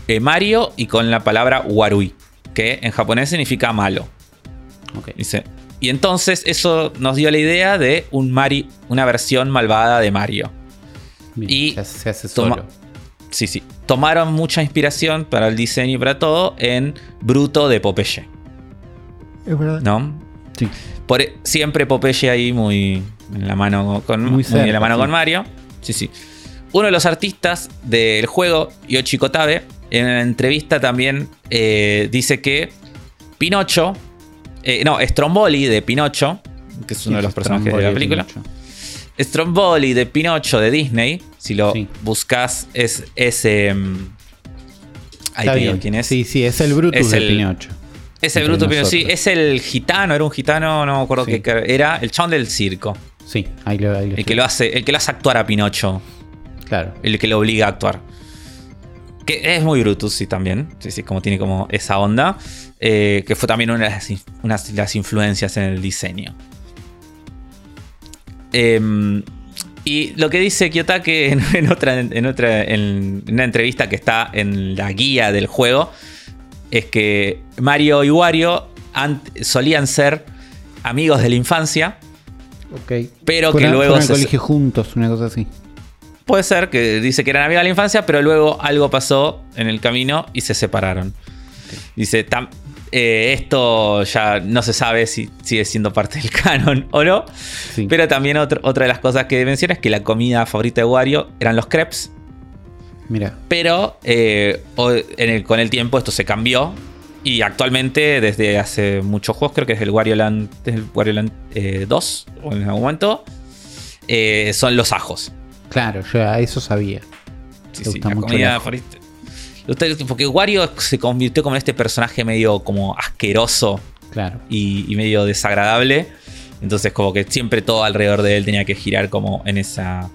eh, Mario y con la palabra Warui, que en japonés significa malo. Dice. Y entonces eso nos dio la idea de un Mari, una versión malvada de Mario. Bien, Y se, hace- se hace toma- solo. Sí, sí. Tomaron mucha inspiración para el diseño y para todo en Bruto de Popeye. Es verdad. ¿No? Sí. Por, e- siempre Popeye ahí muy en la mano con, Muy muy cerca, en la mano sí. con Mario. Sí, sí. Uno de los artistas del juego, Yoshi Kotabe, en una entrevista también eh, dice que Pinocho, eh, no, Stromboli de Pinocho, que es uno de los personajes de la película, Stromboli de Pinocho de Disney, si lo Sí. buscas es ese... mm, ahí Está te digo bien. quién es. Sí, sí, es el Brutus Es de el- Pinocho. Es el Bruto Pinocho, sí, es el gitano, era un gitano, no me acuerdo Sí. qué era, el chabón del circo. Sí, ahí lo, ahí lo El que lo hace, el que lo hace actuar a Pinocho. Claro. El que lo obliga a actuar. Que es muy Brutus, sí, también. Sí, sí, como tiene como esa onda. eh, que fue también una las, de las influencias en el diseño. Em, y lo que dice Kiyotake en, en otra, en, otra, en una entrevista que está en la guía del juego es que Mario y Wario ant- solían ser amigos de la infancia, Ok. pero que luego fueron se, colegio juntos, una cosa así. Puede ser que dice que eran amigos de la infancia, pero luego algo pasó en el camino y se separaron. Dice, "Tam- eh, esto ya no se sabe si sigue siendo parte del canon o no. Sí. Pero también otro- otra de las cosas que menciona es que la comida favorita de Wario eran los crepes. Mira. Pero eh, o- en el- con el tiempo esto se cambió Y actualmente, desde hace muchos juegos, creo que es el Wario Land, el Wario Land 2, eh, o en algún momento, eh, son los ajos. Claro, yo a eso sabía. Sí, sí, la comida Porque Wario se convirtió como en este personaje medio como asqueroso. Claro. Y, medio desagradable. Entonces, como que siempre todo alrededor de él tenía que girar como en esa.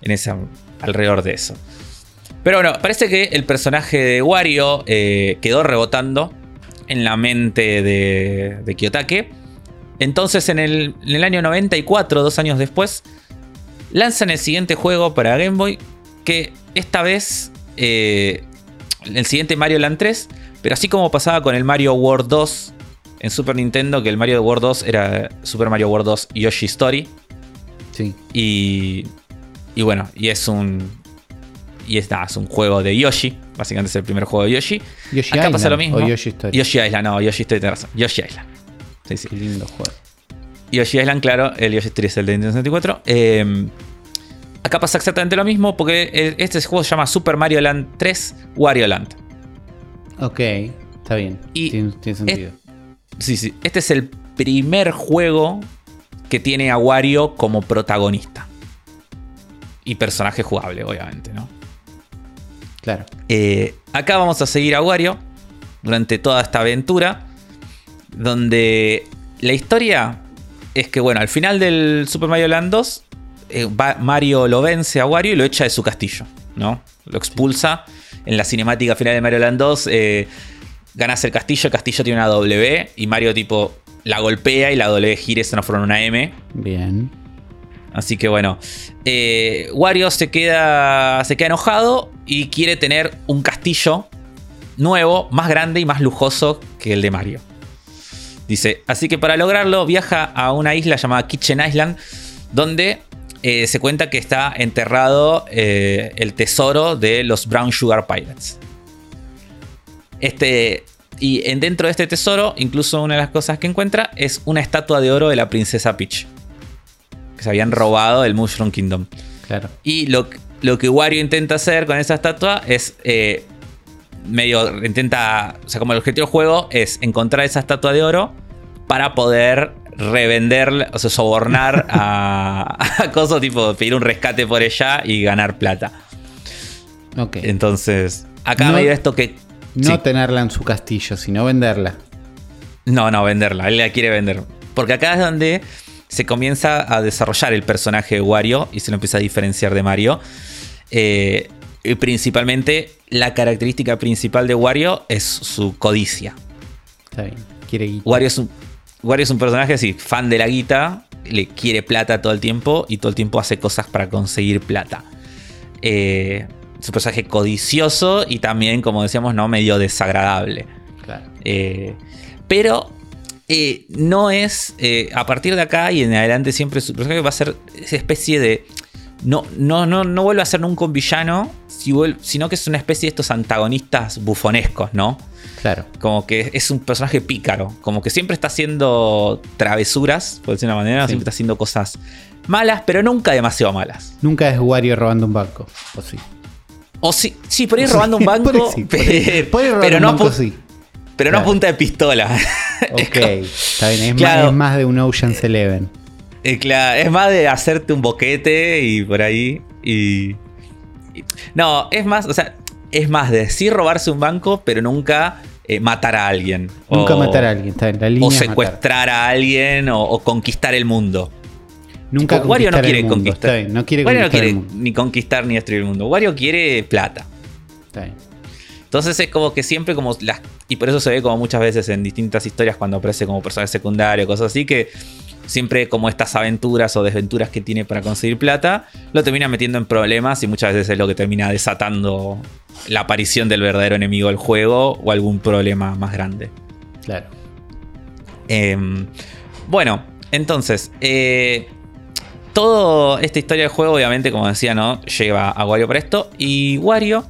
En esa. alrededor de eso. Pero bueno, parece que el personaje de Wario eh, quedó rebotando en la mente de, de Kiyotake. Entonces, en el, en el, año 94, dos años después, lanzan el siguiente juego para Game Boy. Que esta vez, eh, el siguiente Mario Land 3. Pero así como pasaba con el Mario World 2 en Super Nintendo, que el Mario World 2 era Super Mario World 2 Yoshi Story. Sí. Y, y bueno, y es un, y es, es un juego de Yoshi. Básicamente es el primer juego de Yoshi. Yoshi Acá pasa lo mismo. O Yoshi Story. Yoshi Island, no, Yoshi Story razón. Yoshi Island. Sí, sí. Qué lindo juego. Yoshi Island, claro, el Yoshi Story es el de Nintendo 64. Eh, acá pasa exactamente lo mismo porque este juego se llama Super Mario Land 3 Wario Land. Ok, está bien. tiene, sentido. sí, sí. Este es el primer juego que tiene a Wario como protagonista. Y personaje jugable, obviamente, ¿no? Claro. Eh, acá vamos a seguir a Wario durante toda esta aventura. Donde la historia es que, bueno, al final del Super Mario Land 2, eh, Mario lo vence a Wario y lo echa de su castillo, ¿no? Lo expulsa. En la cinemática final de Mario Land 2, eh, ganas el castillo, el castillo tiene una W y Mario, tipo, la golpea y la W gira y se transforma en una M. Bien. Así que bueno, eh, Wario se queda, se queda enojado y quiere tener un castillo nuevo, más grande y más lujoso que el de Mario. Dice, así que para lograrlo viaja a una isla llamada Kitchen Island, donde eh, se cuenta que está enterrado eh, el tesoro de los Brown Sugar Pirates. Este, y dentro de este tesoro, incluso una de las cosas que encuentra es una estatua de oro de la princesa Peach se habían robado del Mushroom Kingdom. Claro. Y lo, lo que Wario intenta hacer con esa estatua es eh, medio. Intenta. O sea, como el objetivo del juego es encontrar esa estatua de oro para poder revender, o sea, sobornar a, a tipo pedir un rescate por ella y ganar plata. Ok. Entonces, acá me dio esto que. No tenerla en su castillo, sino venderla. No, no, venderla. Él la quiere vender. Porque acá es donde se comienza a desarrollar el personaje de Wario y se lo empieza a diferenciar de Mario. Eh, y principalmente, la característica principal de Wario es su codicia. Está bien, quiere guita. Wario es un, Wario es un personaje así, fan de la guita, le quiere plata todo el tiempo y todo el tiempo hace cosas para conseguir plata. Eh, es un personaje codicioso y también, como decíamos, no medio desagradable. Claro. Eh, pero eh, no es, a partir de acá y en adelante siempre su personaje va a ser esa especie de... No, no, no, no vuelve a ser nunca un villano, sino que es una especie de estos antagonistas bufonescos, ¿no? Claro. Como que es un personaje pícaro, como que siempre está haciendo travesuras, por decir una manera, siempre está haciendo cosas malas, pero nunca demasiado malas. Nunca es Wario robando un banco, o sí. O sí, sí, por ir robando un banco, pero, no, pero no a punta de pistola. Ok, está bien. Es, más, de un Ocean's Eleven. Eh, claro, es más de hacerte un boquete y por ahí. Y, no, es más, o sea, es más de sí robarse un banco, pero nunca eh, matar a alguien. Nunca matar a alguien, está en la línea. O secuestrar a alguien o, conquistar el mundo. Nunca Wario no quiere conquistar. no quiere Wario no quiere ni conquistar ni destruir el mundo. Wario quiere plata. Está bien. Entonces es como que siempre como las... Y por eso se ve como muchas veces en distintas historias cuando aparece como personaje secundario, cosas así, que siempre como estas aventuras o desventuras que tiene para conseguir plata, lo termina metiendo en problemas y muchas veces es lo que termina desatando la aparición del verdadero enemigo del juego o algún problema más grande. Claro. Em, bueno, entonces, eh, toda esta historia del juego, obviamente, como decía, ¿no? Lleva a Wario por esto. Y Wario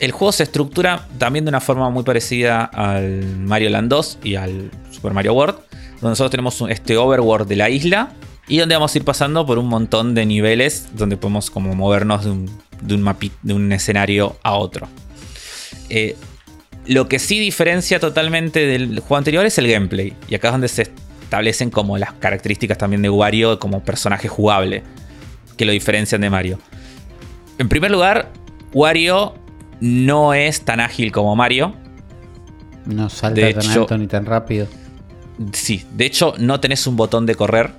el juego se estructura también de una forma muy parecida al Mario Land 2 y al Super Mario World, donde nosotros tenemos este overworld de la isla y donde vamos a ir pasando por un montón de niveles donde podemos como movernos de un, de un, escenario a otro. Eh, Lo que sí diferencia totalmente del juego anterior es el gameplay. Y acá es donde se establecen como las características también de Wario como personaje jugable. Que lo diferencian de Mario. En primer lugar, Wario no es tan ágil como Mario. No salta De tan hecho- alto ni tan rápido. Sí, de hecho no tenés un botón de correr.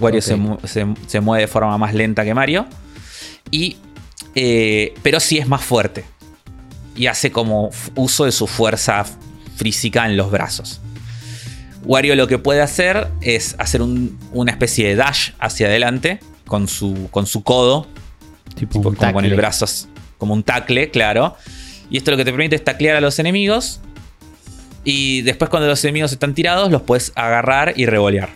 Wario se, se- se mueve de forma más lenta que Mario. Y, eh, pero sí es más fuerte. Y hace como uso de su fuerza física en los brazos. Wario lo que puede hacer es hacer un- una especie de dash hacia adelante con su, con su codo, Tipo, como con el brazo, como un tacle, claro. Y esto lo que te permite es taclear a los enemigos. Y después cuando los enemigos están tirados, los puedes agarrar y revolear.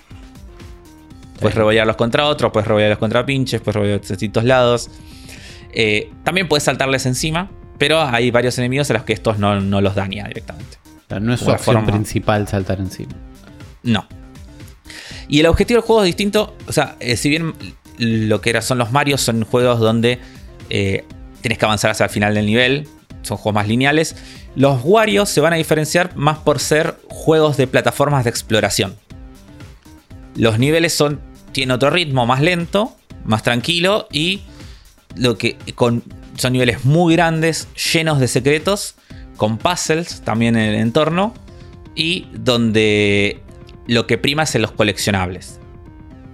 Puedes Sí. revolearlos contra otros, puedes revolearlos contra pinches, puedes revolearlos de distintos lados. Eh, también puedes saltarles encima, pero hay varios enemigos a los que estos no, no los daña directamente. O sea, no es su forma- principal saltar encima. No. Y el objetivo del juego es distinto. O sea, eh, si bien lo que era, son los Mario son juegos donde eh, tienes que avanzar hacia el final del nivel. Son juegos más lineales. Los Wario se van a diferenciar más por ser juegos de plataformas de exploración. Los niveles son. Tienen otro ritmo más lento, más tranquilo. Y lo que. Con, son niveles muy grandes, llenos de secretos. Con puzzles también en el entorno y donde lo que prima es en los coleccionables.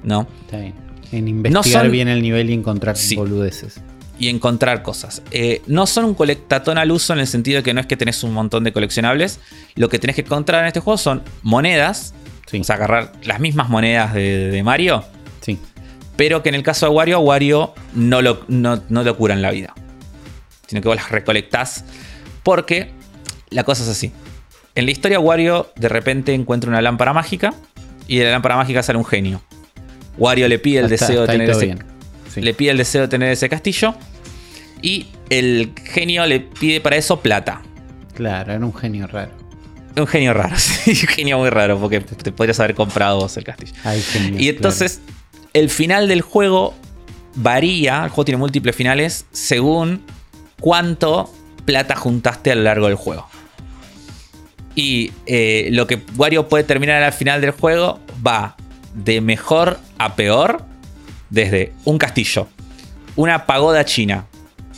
¿No? Está bien. En investigar son- bien el nivel y encontrar Sí. boludeces. Y encontrar cosas. Eh, no son un colectatón al uso en el sentido de que no es que tenés un montón de coleccionables. Lo que tenés que encontrar en este juego son monedas. Sí. O sea, agarrar las mismas monedas de, de Mario. sí. Pero que en el caso de Wario, Wario no lo, no, no lo curan la vida. Sino que vos las recolectás. Porque la cosa es así. En la historia, Wario de repente encuentra una lámpara mágica. Y de la lámpara mágica sale un genio. Wario le pide el Está- deseo de está tener todo ese, bien. Sí. le pide el deseo de tener ese castillo. Y el genio le pide para eso plata. Claro, era un genio raro. Un genio raro, sí, un genio muy raro, porque te podrías haber comprado vos el castillo. Y entonces, el final del juego varía, el juego tiene múltiples finales, según cuánto plata juntaste a lo largo del juego. Y eh, lo que Wario puede terminar al final del juego va de mejor a peor, desde un castillo, una pagoda china,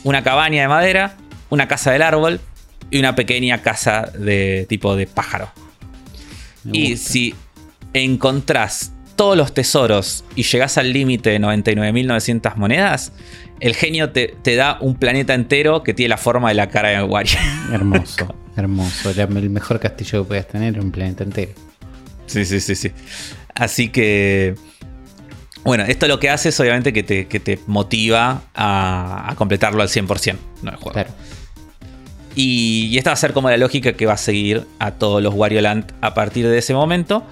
una cabaña de madera, una casa del árbol y una pequeña casa de tipo de pájaro. me Y gusta. si encontrás todos los tesoros y llegás al límite de 99.900 monedas, el genio te, te da un planeta entero que tiene la forma de la cara de Wario. Hermoso, hermoso. Era el mejor castillo que podías tener en un planeta entero. Sí, sí, sí, sí. Así que. Bueno, esto lo que hace es obviamente que te, que te motiva a, a completarlo al 100%, ¿no? El juego. Claro. Y, y esta va a ser como la lógica que va a seguir a todos los Wario Land a partir de ese momento.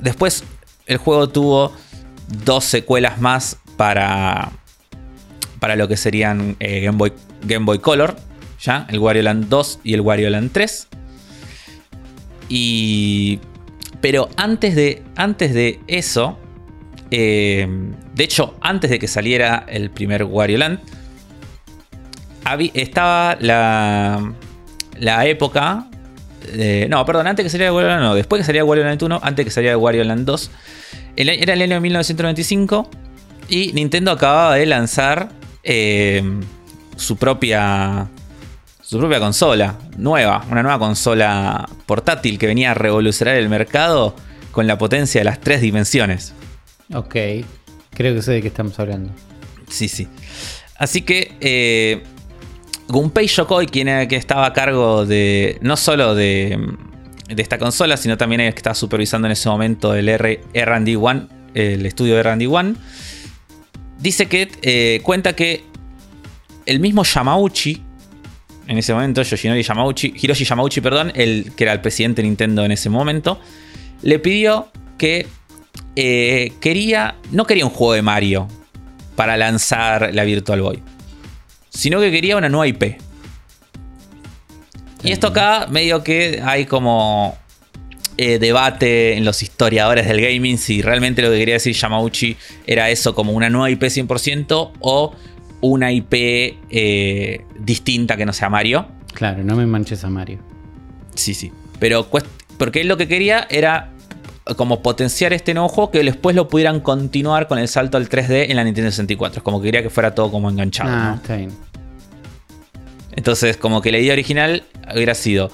Después, el juego tuvo dos secuelas más para, para lo que serían eh, Game, Boy, Game Boy Color. ¿ya? El Wario Land 2 y el Wario Land 3. Y. Pero antes de, antes de eso. Eh, de hecho, antes de que saliera el primer Wario Land estaba la, la época. no, perdón, antes que saliera Wario Land, no, después que saliera Wario Land 1, antes que saliera Wario Land 2. el- era el año 1995 y Nintendo acababa de lanzar eh, su propia. Su propia consola, nueva, una nueva consola portátil que venía a revolucionar el mercado con la potencia de las tres dimensiones. Ok. Creo que sé de qué estamos hablando. Sí, sí. Así que eh, Gunpei Yokoi, quien era- que estaba a cargo de no solo de, esta consola, sino también el que estaba supervisando en ese momento el R&D One, el estudio de R&D One, dice que eh, cuenta que el mismo Yamauchi, en ese momento, Yoshinori Yamauchi, Hiroshi Yamauchi, perdón, el que era el presidente de Nintendo en ese momento, le pidió que eh, quería, no quería un juego de Mario para lanzar la Virtual Boy, sino que quería una nueva IP. Y esto acá medio que hay como eh, debate en los historiadores del gaming si realmente lo que quería decir Yamauchi era eso como una nueva IP 100% o una IP eh, distinta que no sea Mario. Claro, no me manches a Mario. Sí, sí. Pero porque él lo que quería era como potenciar este nuevo juego que después lo pudieran continuar con el salto al 3D en la Nintendo 64. Como que quería que fuera todo como enganchado. Ah, está bien. Entonces, como que la idea original hubiera sido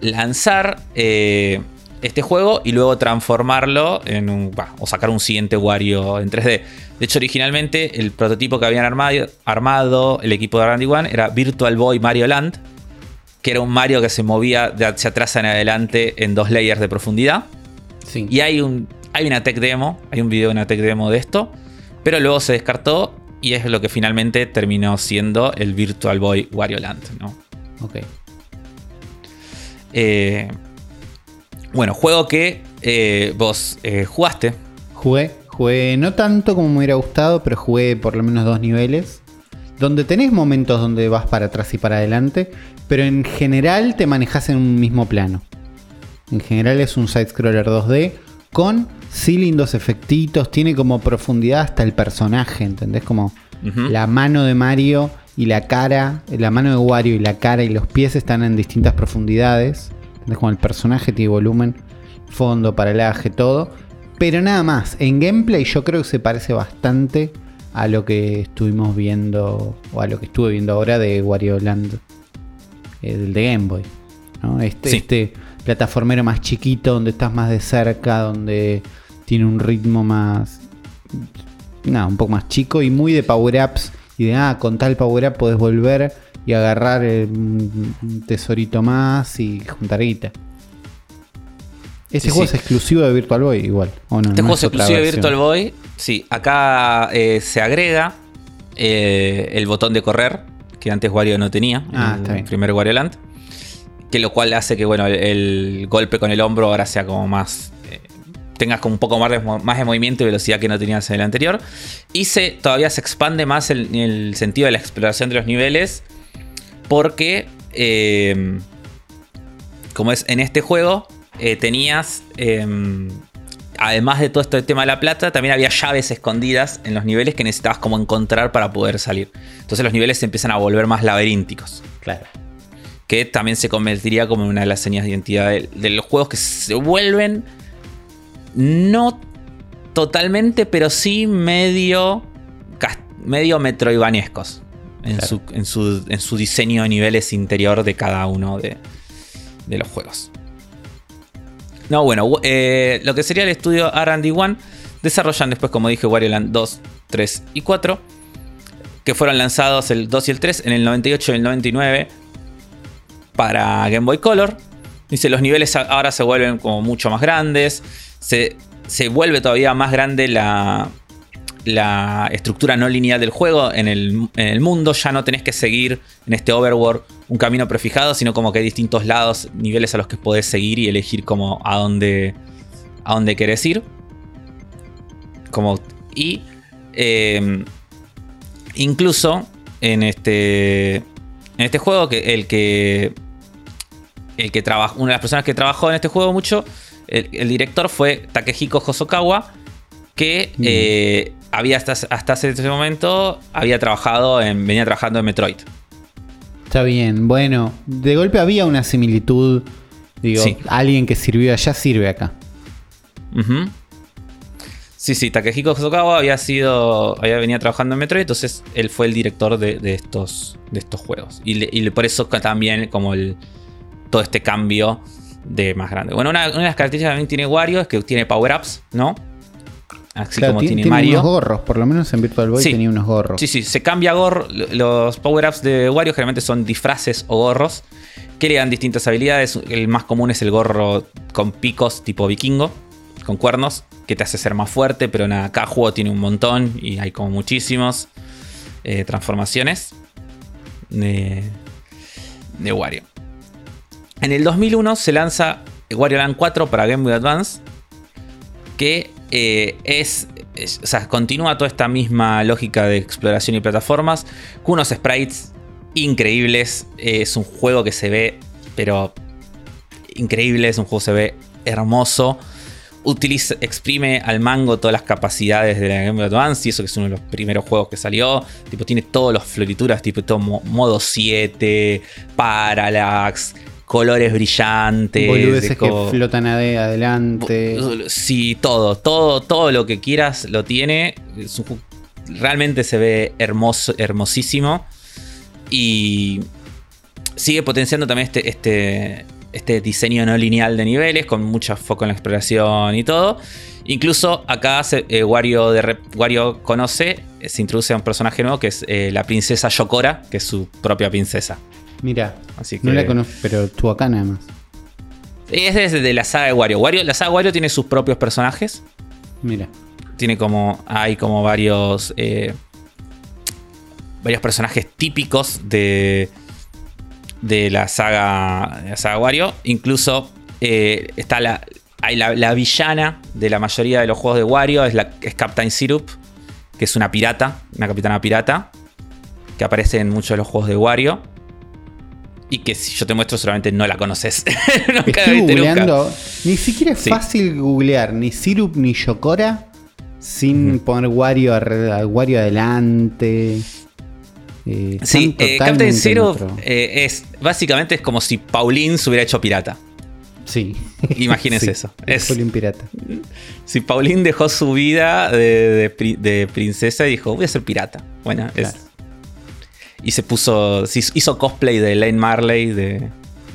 lanzar eh, este juego y luego transformarlo en un. o sacar un siguiente Wario en 3D. De hecho, originalmente el prototipo que habían armado, armado el equipo de Randy One era Virtual Boy Mario Land, que era un Mario que se movía de hacia atrás en adelante en dos layers de profundidad. Y hay, un, hay una tech demo, hay un video de una tech demo de esto, pero luego se descartó y es lo que finalmente terminó siendo el Virtual Boy Wario Land, ¿no? Ok. Eh, bueno, juego que eh, vos eh, jugaste. Jugué, jugué no tanto como me hubiera gustado, pero jugué por lo menos dos niveles. Donde tenés momentos donde vas para atrás y para adelante, pero en general te manejas en un mismo plano. En general es un side-scroller 2D con sí lindos efectitos, tiene como profundidad hasta el personaje, ¿entendés? Como la mano de Mario y la cara, la mano de Wario y la cara y los pies están en distintas profundidades. ¿Entendés? Como el personaje tiene volumen, fondo, paralaje, todo. Pero nada más, en gameplay yo creo que se parece bastante a lo que estuvimos viendo, o a lo que estuve viendo ahora de Wario Land, el de Game Boy. Este, este plataformero más chiquito, donde estás más de cerca, donde tiene un ritmo más. Nada, un poco más chico y muy de power-ups. Y de, ah, con tal power-up podés volver y agarrar un tesorito más y juntar guita. Este juego es exclusivo de Virtual Boy, igual. este juego es exclusivo de Virtual Boy. Sí, acá eh, se agrega eh, el botón de correr, que antes Wario no tenía. Ah, en el primer Wario Land que lo cual hace que bueno, el, golpe con el hombro ahora sea como más eh, tengas como un poco más de, más de movimiento y velocidad que no tenías en el anterior. Y se, todavía se expande más el, el sentido de la exploración de los niveles. Porque, eh, como es en este juego, eh, tenías, em, además de todo este tema de la plata, también había llaves escondidas en los niveles que necesitabas como encontrar para poder salir. Entonces los niveles se empiezan a volver más laberínticos. Claro que también se convertiría como una de las señas de identidad de, los juegos que se vuelven no totalmente, pero sí medio, medio metroidvanescos en, su, en, su, diseño de niveles interior de cada uno de, los juegos. No, bueno, eh, lo que sería el estudio RD One desarrollan después, como dije, Wario Land 2, 3 y 4, que fueron lanzados el 2 y el 3 en el 98 y el 99 para Game Boy Color. Dice, los niveles ahora se vuelven como mucho más grandes. Se, vuelve todavía más grande la, la estructura no lineal del juego en el, mundo. Ya no tenés que seguir en este overworld un camino prefijado, sino como que hay distintos lados, niveles a los que podés seguir y elegir como a dónde, a dónde querés ir. Como, y em, incluso en este, en este juego, que el que el que trabaja, una de las personas que trabajó en este juego mucho, el, director fue Takehiko Hosokawa, que mm. eh, había hasta, hasta ese momento había trabajado en, venía trabajando en Metroid. Está bien, bueno, de golpe había una similitud. Digo, alguien que sirvió allá sirve acá. Sí, sí, Takehiko Hosokawa había sido. había venido trabajando en Metroid, entonces él fue el director de, estos, de estos juegos. Y, y, por eso también como el, todo este cambio de más grande. Bueno, una, de las características que también tiene Wario es que tiene power-ups, ¿no? Así como tiene, Mario. unos gorros, por lo menos en Virtual Boy tenía unos gorros. Sí, sí, se cambia gorro. Los power-ups de Wario generalmente son disfraces o gorros que le dan distintas habilidades. El más común es el gorro con picos tipo vikingo, con cuernos, que te hace ser más fuerte, pero nada, cada juego tiene un montón y hay como muchísimos eh, transformaciones de, de Wario. En el 2001 se lanza Wario Land 4 para Game Boy Advance, que eh, es, o sea, continúa toda esta misma lógica de exploración y plataformas, con unos sprites increíbles. Es un juego que se ve, pero increíble, es un juego que se ve hermoso. utiliza, exprime al mango todas las capacidades de la Game Boy Advance y eso que es uno de los primeros juegos que salió. Tipo, tiene todas las florituras, tipo todo modo 7, parallax, colores brillantes. Boludeces que flotan adelante. Sí, todo, todo, todo lo que quieras lo tiene. realmente se ve hermoso, hermosísimo. Y sigue potenciando también este, este, este diseño no lineal de niveles, con mucho foco en la exploración y todo. Incluso acá eh, Wario, de Wario conoce, eh, se introduce a un personaje nuevo que es eh, la princesa Yokora, que es su propia princesa. Mira, no la conozco, pero tú acá nada más. Es desde la saga de Wario. Wario. La saga de Wario tiene sus propios personajes. Mira. Tiene como. Hay como varios. varios personajes típicos de de la saga, de la saga Wario. Incluso eh, está la, hay la, villana de la mayoría de los juegos de Wario, es, la, es Captain Syrup, que es una pirata, una capitana pirata, que aparece en muchos de los juegos de Wario. Y que si yo te muestro solamente no la conoces. Estoy googleando. Ni siquiera es fácil googlear ni Syrup ni Yokora sin poner Wario, Wario adelante. Eh, sí, eh, Captain Zero eh, es básicamente es como si Pauline se hubiera hecho pirata. Sí. Imagínense eso. Es Pauline pirata. Si Pauline dejó su vida de, princesa y dijo, voy a ser pirata. Bueno, es. Y se puso. Hizo cosplay de Lane Marley de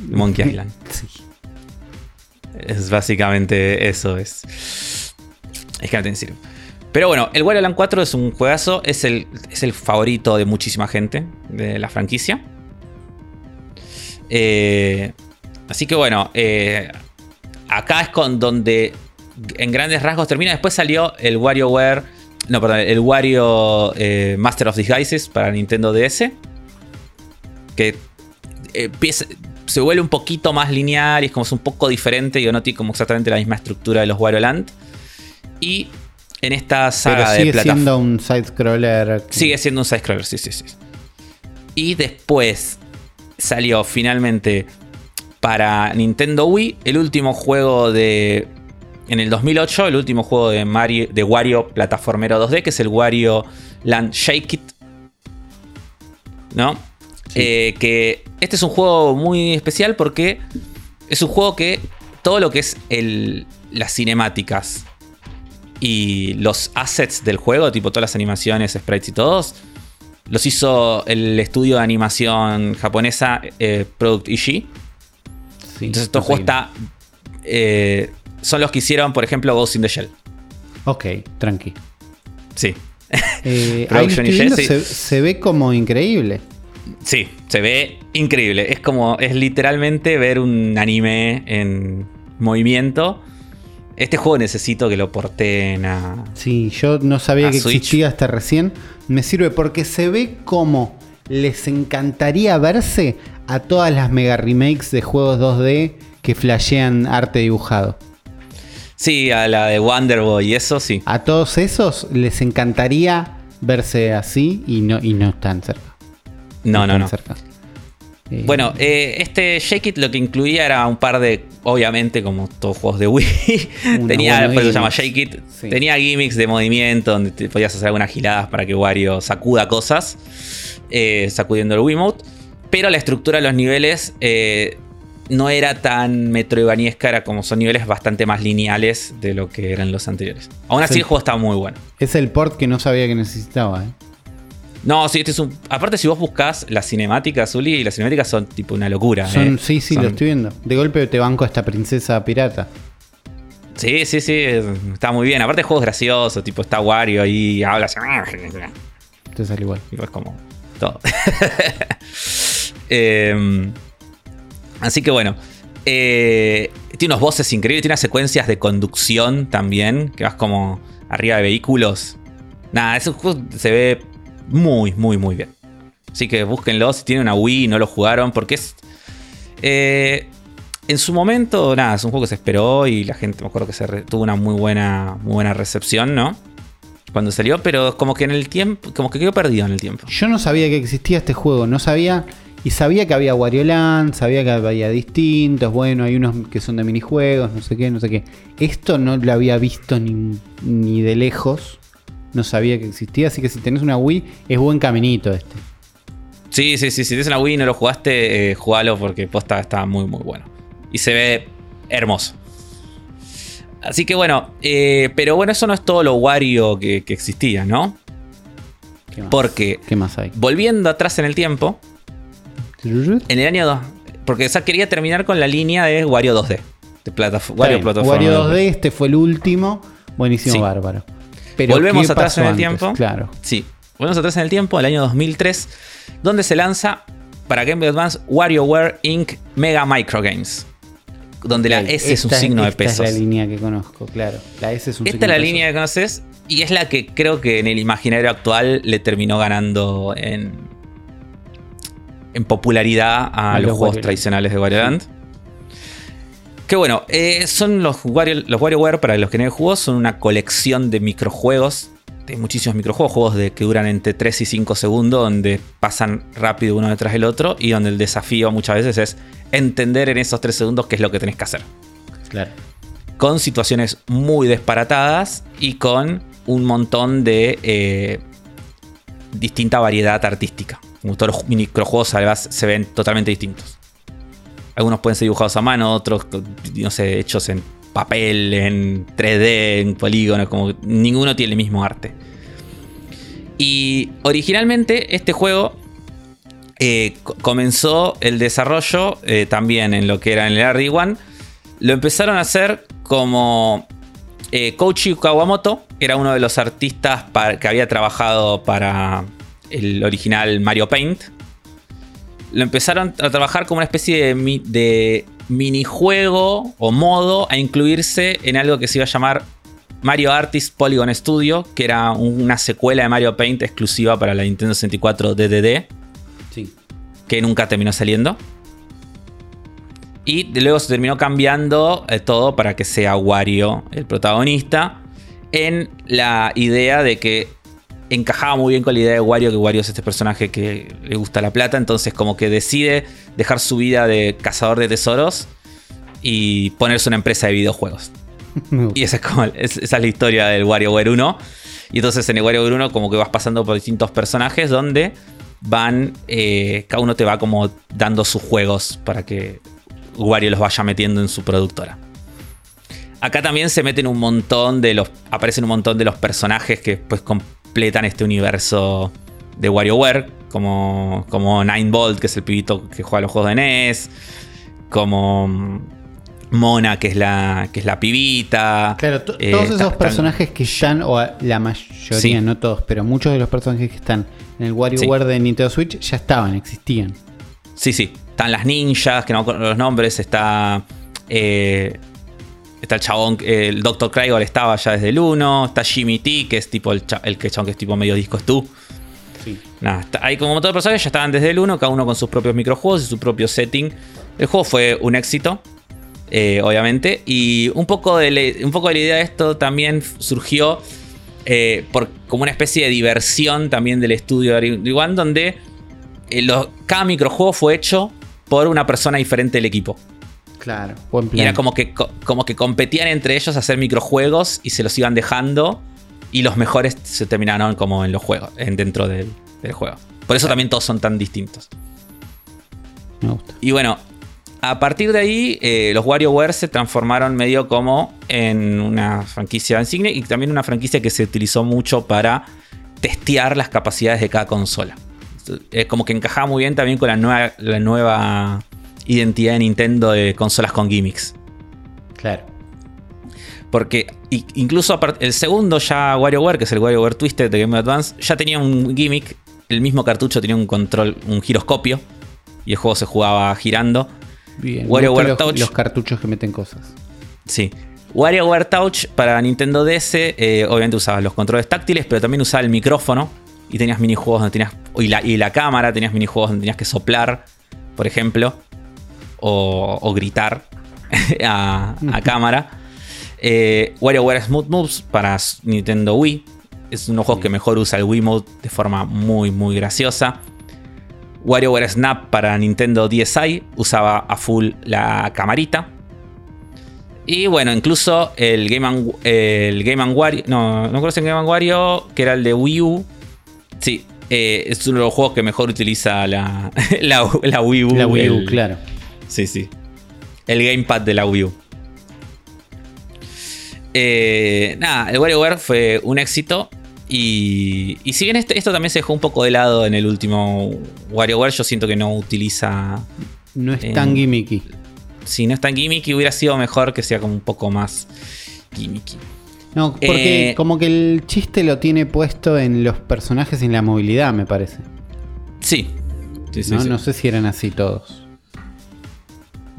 Monkey Island. sí. Es básicamente eso. Es. Es Captain Zero. Pero bueno, el Wario Land 4 es un juegazo, es el, es el favorito de muchísima gente de la franquicia. Eh, así que bueno, eh, acá es con donde en grandes rasgos termina. Después salió el WarioWare, no, perdón, el Wario eh, Master of Disguises para Nintendo DS. Que se vuelve un poquito más lineal y es como es un poco diferente. Y no tiene como exactamente la misma estructura de los Wario Land. Y en esta saga sigue de siendo un side-scroller. Sigue siendo un side-scroller, sí, sí, sí. Y después salió finalmente para Nintendo Wii el último juego de. En el 2008, el último juego de, Mario, de Wario plataformero 2D, que es el Wario Land Shake It. ¿No? Eh, que este es un juego muy especial porque es un juego que todo lo que es el, las cinemáticas y los assets del juego, tipo todas las animaciones, sprites y todos, los hizo el estudio de animación japonesa eh, Product Ishii. Entonces, estos juegos está, eh, son los que hicieron, por ejemplo, Ghost in the Shell. Ok, tranqui. Sí. Eh, se, ve como increíble. Sí, se ve increíble. Es como, es literalmente ver un anime en movimiento este juego necesito que lo porten a. Sí, yo no sabía que existía hasta recién. Me sirve porque se ve como les encantaría verse a todas las mega remakes de juegos 2D que flashean arte dibujado. Sí, a la de Wonder Boy y eso sí. A todos esos les encantaría verse así y no, y no están cerca. No, no, no. Cerca. Eh, bueno, eh, este Shake It lo que incluía era un par de, obviamente, como todos juegos de Wii, tenía, después se llama Shake It, tenía gimmicks de movimiento donde te podías hacer algunas giladas para que Wario sacuda cosas, eh, sacudiendo el Wiimote, pero la estructura de los niveles no era tan metroidvaniesca, era como son niveles bastante más lineales de lo que eran los anteriores. Aún así, el juego estaba muy bueno. Es el port que no sabía que necesitaba, ¿eh? No, sí, este es un. Aparte, si vos buscas las cinemáticas, Uli, y las cinemáticas son tipo una locura. ¿eh? Sí, sí, lo estoy viendo. De golpe te banco a esta princesa pirata. Sí, sí, sí, está muy bien. Aparte, el juego es gracioso, tipo está Wario ahí, habla así. Te sale igual. Y pues como todo. Em, así que bueno. Eh, tiene unos voces increíbles, tiene unas secuencias de conducción también, que vas como arriba de vehículos. Nada, juego se ve muy, muy, muy bien. Así que búsquenlo si tienen una Wii y no lo jugaron, porque es. Eh, en su momento, nada, es un juego que se esperó y la gente, me acuerdo que se tuvo una muy buena, muy buena recepción, ¿no? Cuando salió, pero como que en el tiempo, como que quedó perdido en el tiempo. Yo no sabía que existía este juego, no sabía Y sabía que había Wario Land, sabía que había distintos, bueno, hay unos que son de minijuegos, no sé qué, no sé qué. Esto no lo había visto ni, ni de lejos, no sabía que existía, así que si tenés una Wii es buen caminito este. Sí, sí, sí, si tienes una Wii y no lo jugaste, eh, jugalo porque posta está muy, muy bueno. Y se ve hermoso. Así que bueno, eh, pero bueno, eso no es todo lo Wario que, que existía, ¿no? ¿Qué más? Porque ¿Qué más hay? volviendo atrás en el tiempo, en el año 2, porque o sea, quería terminar con la línea de Wario 2D. De Wario. Wario 2D, este fue el último. Buenísimo, Sí. bárbaro. Pero Volvemos ¿qué atrás en el antes? tiempo. Claro. Sí, volvemos atrás en el tiempo, el año 2003, donde se lanza para Game Boy Advance WarioWare Inc. Mega Micro Games. Donde la S es un esta- signo de esta pesos. es la línea que conozco, claro. La S es un signo Esta es la línea que conoces y es la que creo que en el imaginario actual le terminó ganando en, en popularidad a, A los, los juegos Wario tradicionales de Wario Land. Que bueno, eh, son los, Wario, los WarioWare, para los que no jugó, son una colección de microjuegos. De muchísimos microjuegos, juegos de, que duran entre 3 y 5 segundos, donde pasan rápido uno detrás del otro y donde el desafío muchas veces es entender en esos 3 segundos qué es lo que tenés que hacer. Claro. con situaciones muy disparatadas y con un montón de eh, distinta variedad artística. Como todos los microjuegos además se ven totalmente distintos. Algunos pueden ser dibujados a mano, otros, no sé, hechos en papel, en 3D, en polígonos, como ninguno tiene el mismo arte. Y originalmente este juego eh, co- comenzó el desarrollo eh, también en lo que era en el RD1. Lo empezaron a hacer como eh, Koichi Kawamoto, era uno de los artistas que había trabajado para el original Mario Paint. Lo empezaron a trabajar como una especie de, mi- de minijuego o modo a incluirse en algo que se iba a llamar Mario Artist Polygon Studio, que era un- una secuela de Mario Paint exclusiva para la Nintendo 64 DDD Sí. que nunca terminó saliendo. Y luego se terminó cambiando eh, todo para que sea Wario el protagonista. En la idea de que encajaba muy bien con la idea de Wario, que Wario es este personaje que le gusta la plata. Entonces, como que decide dejar su vida de cazador de tesoros y ponerse una empresa de videojuegos. Y esa es, como, es- esa es la historia del WarioWare 1. Y entonces en el WarioWare 1 como que vas pasando por distintos personajes donde van, eh, cada uno te va como dando sus juegos para que Wario los vaya metiendo en su productora. Acá también se meten un montón de los, aparecen un montón de los personajes que pues completan este universo de WarioWare, como, como Nine Bolt, que es el pibito que juega los juegos de NES, como mm, Mona, que es la, que es la pibita. Claro, Eh, todos esos personajes que están, o la mayoría, Sí. no todos, pero muchos de los personajes que están en el WarioWare de Nintendo Switch ya estaban, existían. Sí, sí. Están las ninjas, que no me acuerdo los nombres. Está. eh, está el chabón, el Dr. Crygor estaba ya desde el 1. Está Jimmy T, que es tipo el, que chabón que es tipo medio disco es tú. Sí. Nada, está- hay como montón de personajes, ya estaban desde el 1, cada uno con sus propios microjuegos y su propio setting. El juego fue un éxito, eh, obviamente. Y un poco, de la, un poco de la idea de esto también surgió eh, por, como una especie de diversión también del estudio de One, donde eh, los- cada microjuego fue hecho por una persona diferente del equipo. Claro, buen Y era como que, co- como que competían entre ellos a hacer microjuegos y se los iban dejando. Y los mejores se terminaron como en los juegos, en, dentro del, del juego. Por eso también todos son tan distintos. Me gusta. Y bueno, a partir de ahí, eh, los WarioWare se transformaron medio como en una franquicia insignia y también una franquicia que se utilizó mucho para testear las capacidades de cada consola. Es como que encajaba muy bien también con la nueva, la nueva identidad de Nintendo de consolas con gimmicks. Claro. Porque incluso el segundo ya WarioWare, que es el WarioWare Twisted de Game Boy Advance, ya tenía un gimmick. El mismo cartucho tenía un control, un giroscopio. Y el juego se jugaba girando. Bien. WarioWare Touch. los cartuchos que meten cosas. Sí. WarioWare Touch para Nintendo DS, eh, obviamente usabas los controles táctiles, pero también usaba el micrófono. Y tenías minijuegos donde tenías. Y la, y la cámara, tenías minijuegos donde tenías que soplar, por ejemplo. O, o gritar a, a cámara. Eh, WarioWare Smooth Moves para Nintendo Wii. Es uno de los juegos que mejor usa el Wii Mode de forma muy, muy graciosa. WarioWare Snap para Nintendo DSi usaba a full la camarita. Y bueno, incluso el Game el Game Wario. No, no conocen Game Wario, que era el de Wii U. Sí, eh, es uno de los juegos que mejor utiliza la, la, Wii U. La Wii U, claro. Sí, sí. El gamepad de la Wii U. Eh, nada, el WarioWare fue un éxito. Y, y si bien este, esto también se dejó un poco de lado en el último WarioWare, yo siento que no utiliza. No es tan gimmicky. Si no es tan gimmicky, hubiera sido mejor que sea como un poco más gimmicky. No, porque eh, como que el chiste lo tiene puesto en los personajes y en la movilidad, me parece. Sí. ¿No? no sé si eran así todos.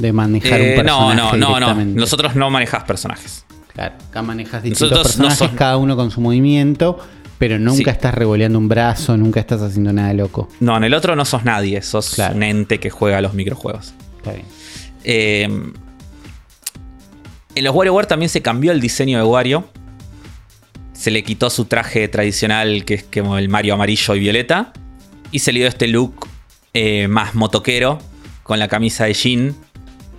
De manejar un personaje. Eh, no, no, no, no. Nosotros no manejás personajes. Claro, acá manejas distintos personajes, cada uno con su movimiento, pero nunca estás revoleando un brazo, nunca estás haciendo nada loco. No, en el otro no sos nadie, sos un ente que juega a los microjuegos. Está bien. Eh, en los WarioWare también se cambió el diseño de Wario se le quitó su traje tradicional, que es como el Mario amarillo y violeta, y se le dio este look eh, más motoquero, con la camisa de jean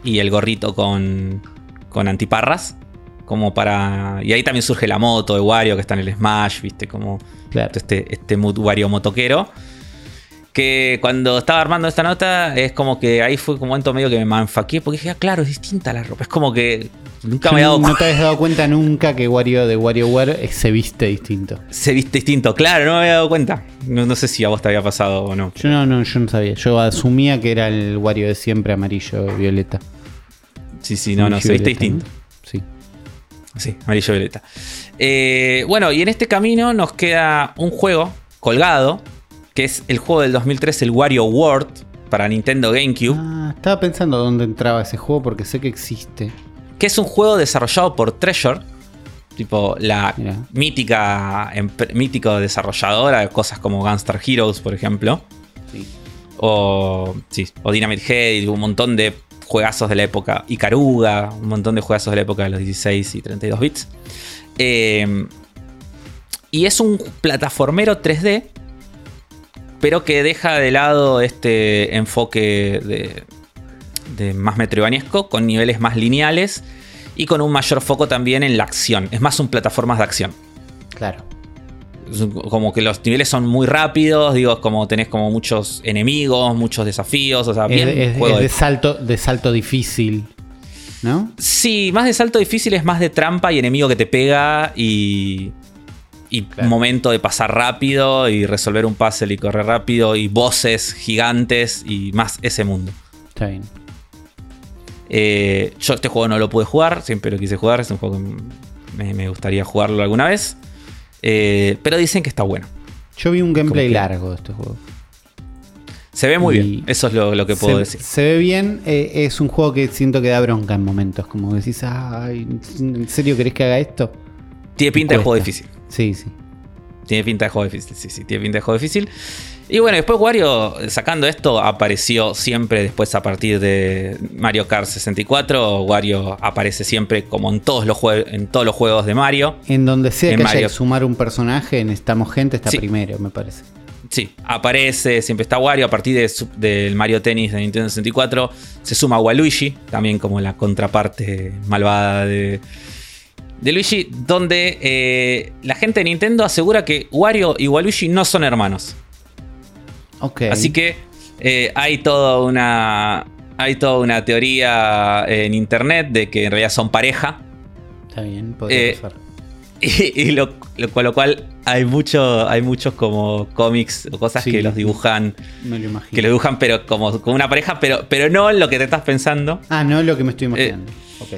y el gorrito con, con antiparras. Como para. Y ahí también surge la moto de Wario que está en el Smash, ¿viste? Como este, este mood Wario motoquero que cuando estaba armando esta nota es como que ahí fue un momento medio que me manfaqué porque dije, ah, claro, es distinta la ropa. Es como que nunca me he dado No te has dado cuenta nunca que Wario de WarioWare se viste distinto. Se viste distinto, claro, no me había dado cuenta. No, sé si a vos te había pasado o no. Yo no, no, yo no sabía. Yo asumía que era el Wario de siempre amarillo violeta. Sí, sí, no, no, se viste distinto. Sí. Sí, amarillo violeta. Eh, bueno, y en este camino nos queda un juego colgado que es el juego del 2003, el Wario World, para Nintendo GameCube. Ah, estaba pensando dónde entraba ese juego porque sé que existe. Que es un juego desarrollado por Treasure, tipo la mítica, mítico desarrolladora de cosas como Gunstar Heroes, por ejemplo. Sí. O, sí, o Dynamite Head, un montón de juegazos de la época. Icaruga, un montón de juegazos de la época de los 16 y 32 bits. Eh, y es un plataformero 3D pero que deja de lado este enfoque de, más metroidvaniesco, con niveles más lineales y con un mayor foco también en la acción. Es más un plataformas de acción. Claro. Como que los niveles son muy rápidos, digo, como tenés como muchos enemigos, muchos desafíos, o sea, bien es, de, salto, de salto difícil, ¿no? Sí, más de salto difícil es más de trampa y enemigo que te pega y y un momento de pasar rápido y resolver un puzzle y correr rápido y voces gigantes y más ese mundo. Está bien. Eh, yo este juego no lo pude jugar, siempre lo quise jugar, es un juego que me, gustaría jugarlo alguna vez. Eh, pero dicen que está bueno. Yo vi un gameplay largo de este juego. Se ve muy bien, eso es lo, que puedo decir. Se ve bien, eh, es un juego que siento que da bronca en momentos, como decís, Ay, ¿en serio querés que haga esto? Tiene pinta de juego difícil. Sí, sí. Tiene pinta de juego difícil, sí, sí, tiene pinta de juego difícil. Y bueno, después Wario, sacando esto, apareció siempre después a partir de Mario Kart 64. Wario aparece siempre como en todos los, en todos los juegos de Mario. En donde sea que haya que sumar un personaje, en Estamos Gente está primero, me parece. Sí, aparece, siempre está Wario. A partir del Mario Tennis de Nintendo 64 se suma Waluigi, también como la contraparte malvada de, de Luigi, donde eh, la gente de Nintendo asegura que Wario y Waluigi no son hermanos. Ok. Así que eh, hay toda una. Hay toda una teoría en internet de que en realidad son pareja. Está bien, podría eh, Y, lo, con lo cual hay mucho, hay muchos como cómics o cosas que los dibujan. Me lo imagino. Que lo dibujan, pero como, como una pareja, pero, pero no lo que te estás pensando. Ah, no lo que me estoy imaginando.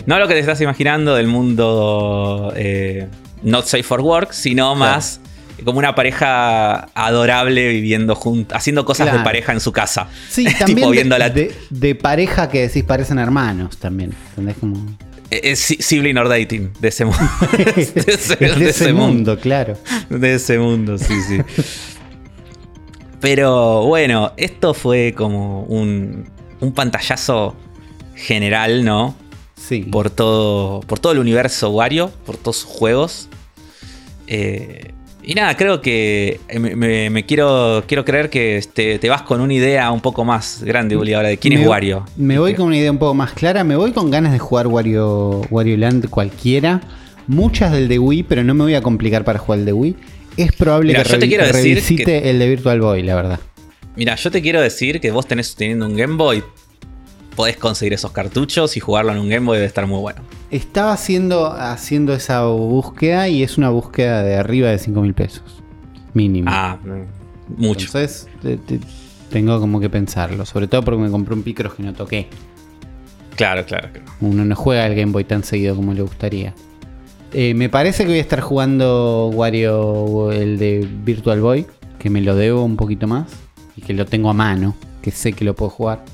No lo que te estás imaginando del mundo eh, not safe for work, sino más como una pareja adorable viviendo juntos, haciendo cosas de pareja en su casa. Sí, también de, pareja que decís parecen hermanos también. Eh, es sibling or dating de ese mundo. de ese, mundo, claro. De ese mundo, sí, sí. Pero bueno, esto fue como un, un pantallazo general, ¿no? Por todo, por todo el universo Wario, por todos sus juegos. Eh, Y nada, creo que eh, me, me- me quiero, quiero creer que este, te vas con una idea un poco más grande, Uli, ahora de quién Me es Wario. Me voy con una idea un poco más clara. Me voy con ganas de jugar Wario, Wario Land cualquiera. Muchas del de Wii, pero no me voy a complicar para jugar el de Wii. Es probable Mira, que yo te quiero decir revisite el de Virtual Boy, la verdad. Mira, yo te quiero decir que vos tenés teniendo un Game Boy, podés conseguir esos cartuchos y jugarlo en un Game Boy debe estar muy bueno. Estaba haciendo, haciendo esa búsqueda y es una búsqueda de arriba de 5 mil pesos. Mínimo. Ah, mucho. Entonces te- te- tengo como que pensarlo. Sobre todo porque me compré un Picross que no toqué. Claro, claro. claro. Uno no juega al Game Boy tan seguido como le gustaría. Eh, me parece que voy a estar jugando Wario, el de Virtual Boy, que me lo debo un poquito más y que lo tengo a mano, que sé que lo puedo jugar.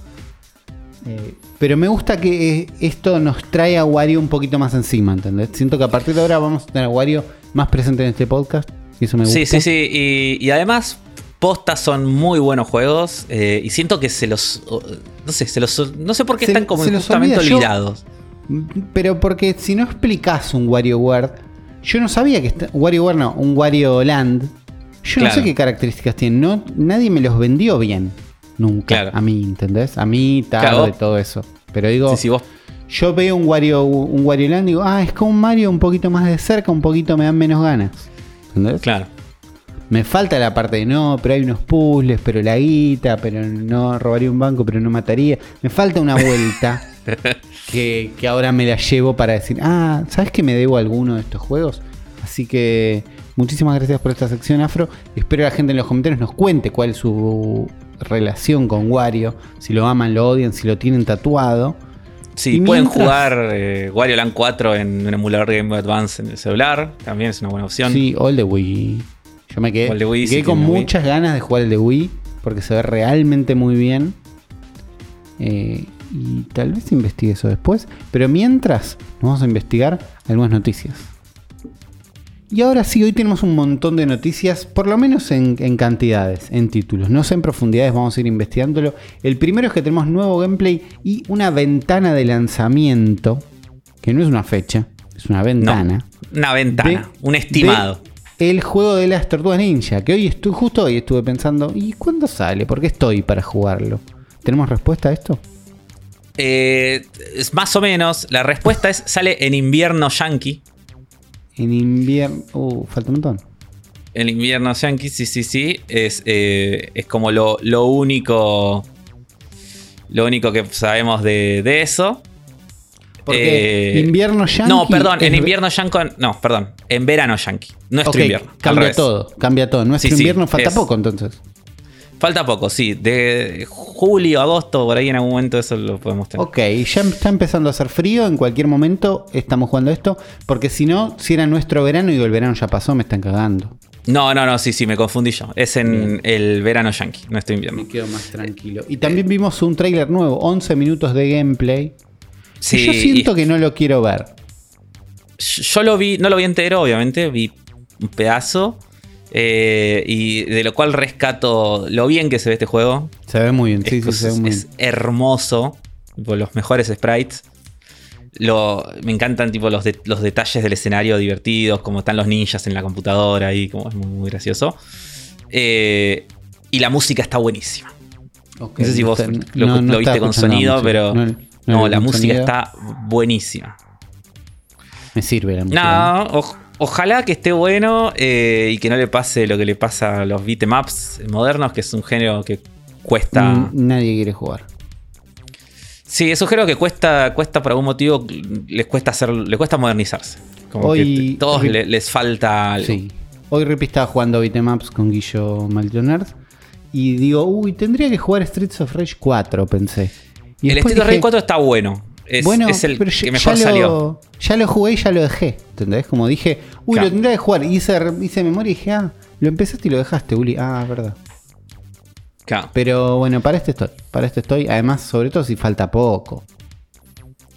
Eh, pero me gusta que eh, esto nos trae a Wario un poquito más encima, ¿entendés? Siento que a partir de ahora vamos a tener a Wario más presente en este podcast y eso me gusta. Sí, sí, sí. Y, y además, postas son muy buenos juegos. eh, y siento que se los. No sé, se los. No sé por qué Se- están como se los justamente olvida. Yo- olvidados. Pero porque si no explicas un WarioWare, yo no sabía que está, WarioWare no, un Wario Land. Yo no sé qué características tiene. No, nadie me los vendió bien. Nunca. Claro. A mí, ¿entendés? A mí, tarde, Claro, todo eso. Pero digo, Sí, sí, vos. yo veo un Wario, un Wario Land y digo, ah, es como un Mario un poquito más de cerca, un poquito me dan menos ganas. ¿Entendés? Claro. Me falta la parte de no, pero hay unos puzzles, pero la guita, pero no robaría un banco, pero no mataría. Me falta una vuelta que, que ahora me la llevo para decir, ah, ¿sabes que me debo a alguno de estos juegos? Así que muchísimas gracias por esta sección afro. Espero que la gente en los comentarios nos cuente cuál es su relación con Wario, si lo aman, lo odian, si lo tienen tatuado. Sí, Y pueden mientras- jugar eh, Wario Land 4 en un emulador de Game Boy Advance en el celular. También es una buena opción. Sí, o el de Wii. Yo me quedé, Wii, con Wii. muchas ganas de jugar el de Wii porque se ve realmente muy bien. Eh, y tal vez investigue eso después. Pero mientras, vamos a investigar algunas noticias. Y ahora sí, hoy tenemos un montón de noticias, por lo menos en, en cantidades, en títulos. No sé en profundidades, vamos a ir investigándolo. El primero es que tenemos nuevo gameplay y una ventana de lanzamiento, que no es una fecha, es una ventana. Una ventana, de- un estimado. el juego de las tortugas ninja, que hoy estuve, justo hoy estuve pensando, ¿y cuándo sale? ¿Por qué estoy para jugarlo? ¿Tenemos respuesta a esto? Eh, es más o menos. La respuesta es: sale en invierno yankee. En invierno... Uh, falta un montón. El invierno yankee, sí, sí, sí. Es, eh, es como lo, lo único. Lo único que sabemos de, de eso. Porque Eh, invierno yankee... No, perdón, en invierno yankee. No, perdón. En verano yankee. Nuestro Ok, invierno. cambia todo, cambia todo. Nuestro Sí, sí, invierno falta es- poco entonces. Falta poco, sí. De julio, agosto, por ahí en algún momento eso lo podemos tener. Ok, ya está empezando a hacer frío, en cualquier momento estamos jugando esto, porque si no, si era nuestro verano y el verano ya pasó, me están cagando. No, no, no, sí, sí, me confundí yo. Es en el verano yankee, nuestro invierno. Me quedo más tranquilo. Y también vimos un tráiler nuevo, 11 minutos de gameplay. Sí, y yo siento y- que no lo quiero ver. Yo lo vi, no lo vi entero, obviamente, vi un pedazo. Eh, y de lo cual rescato lo bien que se ve este juego. Se ve muy bien, sí, es, sí, se ve muy es bien. hermoso. tipo, los mejores sprites. Lo, me encantan tipo, los, de- los detalles del escenario divertidos, como están los ninjas en la computadora y como es muy, muy gracioso. Eh, y la música está buenísima. No sé si vos lo, no- no lo viste con sonido, pero No, la música sonido. está buenísima. Me sirve la música. No, o- ojalá que esté bueno eh, y que no le pase lo que le pasa a los beatemaps modernos, que es un género que cuesta. Nadie quiere jugar. Sí, es un género que cuesta, cuesta por algún motivo, les cuesta hacer, le cuesta modernizarse. Como Hoy- que todos le- les falta algo. Sí. Hoy Rippy estaba jugando beatemaps con Guillo Maldonard. Y digo, uy, tendría que jugar Streets of Rage 4, pensé. Y el después Street of Rage dije, 4 está bueno. Es, bueno, es el pero que ya- mejor ya salió. Lo, ya lo jugué y ya lo dejé. ¿Entendés? Como dije, uy, Claro. lo tendría que jugar. Hice, hice memoria y dije, ah, lo empezaste y lo dejaste, Uli. Ah, verdad. Claro. Pero bueno, para este estoy. Para este estoy. Además, sobre todo si falta poco.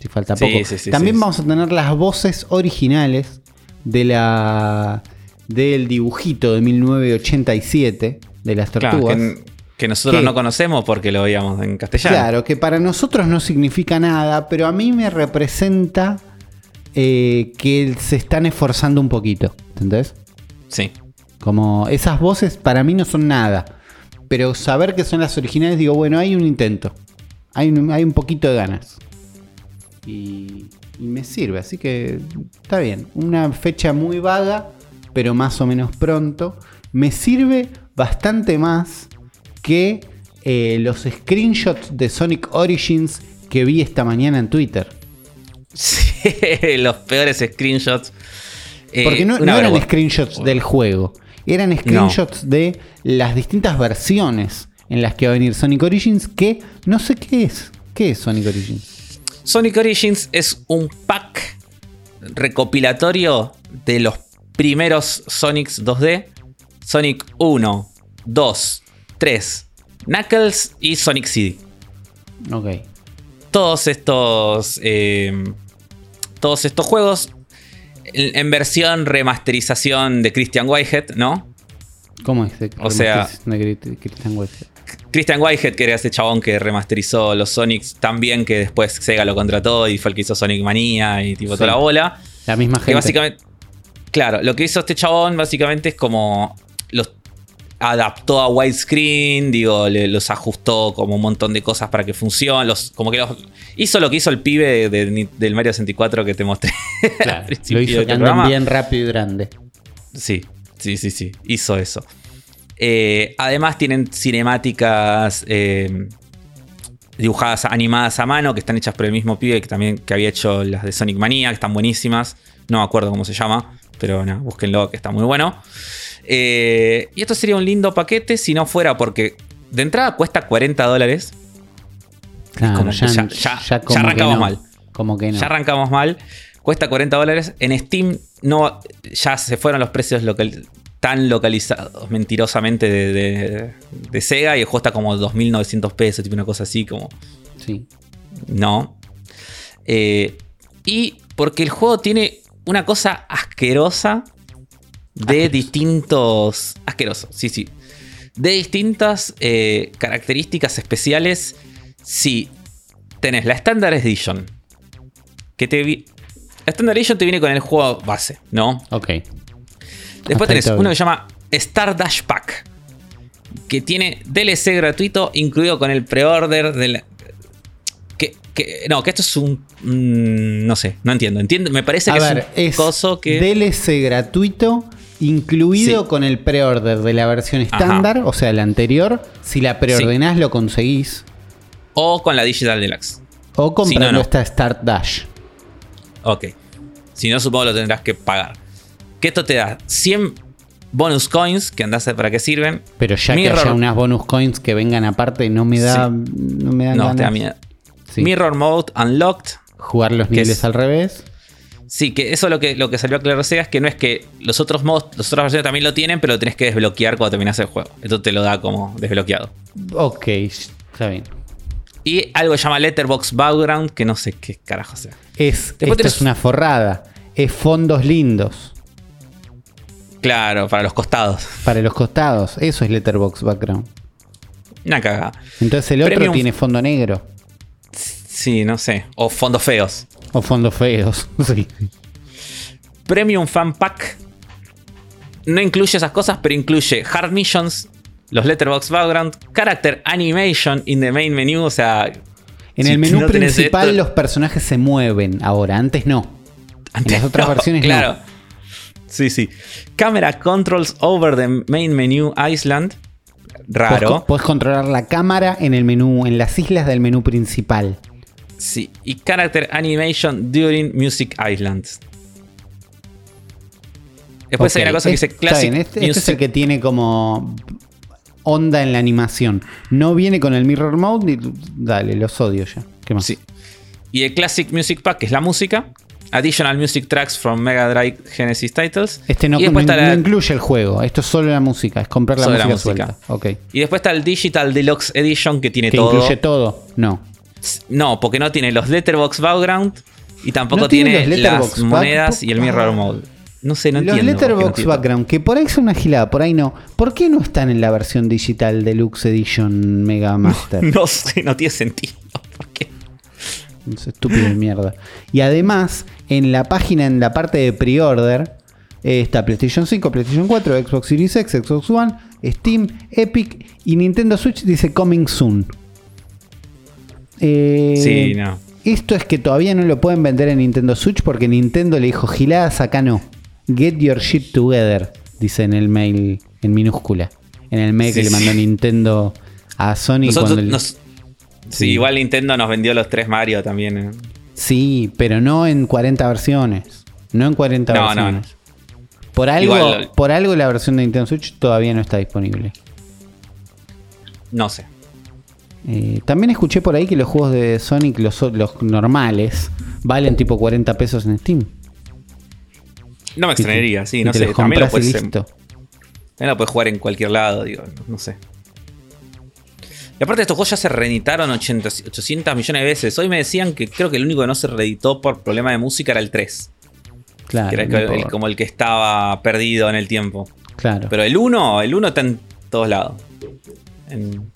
Si falta poco. sí, sí, También sí, vamos a tener las voces originales de la del dibujito de 1987 de las Claro, tortugas. que, que nosotros no conocemos porque lo veíamos en castellano. Claro, que para nosotros no significa nada, pero a mí me representa eh, que se están esforzando un poquito. ¿Entendés? Sí. Como esas voces para mí no son nada. Pero saber que son las originales, digo, bueno, hay un intento. Hay un, hay un poquito de ganas. Y, y me sirve, así que está bien. Una fecha muy vaga, pero más o menos pronto. Me sirve bastante más que eh, los screenshots de Sonic Origins que vi esta mañana en Twitter. Sí, los peores screenshots. Eh, Porque no, eran screenshots del juego, eran screenshots de las distintas versiones en las que va a venir Sonic Origins, que no sé qué es. ¿Qué es Sonic Origins? Sonic Origins es un pack recopilatorio de los primeros Sonics 2D. Sonic 1, 2, 3, Knuckles y Sonic CD. Ok. Todos estos. eh, todos estos juegos. En, en versión remasterización de Christian Whitehead, ¿no? ¿Cómo es? O sea- Christian Whitehead. Christian Whitehead, que era ese chabón que remasterizó los Sonics tan bien que después Sega lo contrató y fue el que hizo Sonic Manía y tipo Sí. toda la bola. La misma Que gente. básicamente. Claro, lo que hizo este chabón básicamente es como. Los adaptó a widescreen, digo, le- los ajustó como un montón de cosas para que funcionen. Los, como que los, hizo lo que hizo el pibe de- de- del Mario 64 que te mostré. Claro, lo hizo bien rápido y grande. Sí, sí, sí, sí. Hizo eso. Eh, además tienen cinemáticas eh, dibujadas, animadas a mano, que están hechas por el mismo pibe que también que había hecho las de Sonic Mania, que están buenísimas. No me acuerdo cómo se llama, pero no, búsquenlo, que está muy bueno. Eh, y esto sería un lindo paquete si no fuera porque de entrada cuesta 40 dólares. Claro, como ya, que ya- ya- ya como ya que arrancamos no. mal. Como que no. Ya arrancamos mal. Cuesta 40 dólares. En Steam no, ya se fueron los precios local- tan localizados mentirosamente de, de- de Sega y el juego está como 2.900 pesos, tipo una cosa así como... Sí. No. Eh, y porque el juego tiene una cosa asquerosa de distintos... Asqueroso, sí, sí. De distintas eh, características especiales. Si tenés la Standard Edition. Que te vi- La Standard Edition te viene con el juego base, ¿no? Ok. Después Hasta tenés uno que se llama Star Dash Pack. Que tiene DLC gratuito incluido con el pre-order de la. Que, que- no, que esto es un. mm, no sé, no entiendo. entiendo me parece A que ver, es un es coso que. DLC gratuito incluido Sí. con el pre-order de la versión estándar, o sea, la anterior. Si la preordenás, lo conseguís. O con la Digital Deluxe. O comprando Si no, no. esta Start Dash. Ok. Si no, supongo lo tendrás que pagar. Que esto te da 100 bonus coins, que andás a ver para qué sirven. Pero ya Mirror- que haya unas bonus coins que vengan aparte, no me da. No me No, ganas. te da miedo. Sí. Mirror Mode Unlocked. Jugar los niveles es- al revés. Sí, que eso lo que, lo que salió a aclarar Sega es que no es que los otros modos, las otras versiones también lo tienen, pero lo tenés que desbloquear cuando terminas el juego. Esto te lo da como desbloqueado. Ok, está bien. Y algo que se llama Letterbox Background, que no sé qué carajo sea. Es, Después esto tenés- es una forrada. Es fondos lindos Claro, para los costados. para los costados. Eso es Letterbox Background. Una cagada. Entonces el otro Premium- tiene fondo negro. Sí, no sé. O fondos feos. O fondos feos. Sí. Premium Fan Pack. No incluye esas cosas, pero incluye Hard Missions, los Letterbox Background, Character Animation in the main menu. O sea. En si el menú no principal esto- los personajes se mueven ahora, antes no. Antes las otras versiones no. Claro. Sí, sí. Camera controls over the main menu Island. Raro. Puedes controlar la cámara en el menú, en las islas del menú principal. Sí. Y character animation during music Island. Después hay una cosa que dice está classic bien, este, este es el que tiene como onda en la animación. No viene con el mirror mode. ni- Dale, los odio ya. ¿Qué más? Sí. Y el Classic Music Pack, que es la música. Additional Music Tracks from Mega Drive Genesis Titles. Este no, y después no- está la- no incluye el juego. Esto es solo la música. Es comprar la Solo la música, música. suelta. Ok. Y después está el Digital Deluxe Edition que tiene ¿Que todo. incluye todo? No. No, porque no tiene los Letterbox Background y tampoco No tiene los las monedas Back- y el Mirror Ah. Mode. No sé, no Los entiendo. no Letterbox tiene. Background, que por ahí son una gilada, por ahí no. ¿Por qué no están en la versión digital Deluxe Edition Mega Master? No sé, no tiene sentido. ¿Por qué? Es estúpido de mierda. Y además, en la página, en la parte de pre-order, está PlayStation 5, PlayStation 4, Xbox Series X, Xbox One, Steam, Epic y Nintendo Switch dice Coming Soon. Eh, Sí, no. Esto es que todavía no lo pueden vender en Nintendo Switch porque Nintendo le dijo giladas acá no. Get your shit together, dice en el mail en minúscula. En el mail Sí, que le mandó Nintendo a Sony Nosotros cuando nos- sí, igual Nintendo nos vendió los tres Mario también. eh. Sí, pero no en 40 versiones. No en 40 No, no, versiones. Por algo, Igual- por algo la versión de Nintendo Switch todavía no está disponible. No sé. Eh, también escuché por ahí que los juegos de Sonic, los, los normales, valen tipo 40 pesos en Steam. No me extrañaría, sí, Y no te sé. los También lo, puedes, listo. también lo puedes jugar en cualquier lado, digo, no, sé. Y aparte estos juegos ya se reeditaron 80 800 millones de veces. Hoy me decían que creo que el único que no se reeditó por problema de música era el 3. Claro, que era no el- el- importa. como el que estaba perdido en el tiempo. claro. Pero el 1, el 1 está en todos lados. En-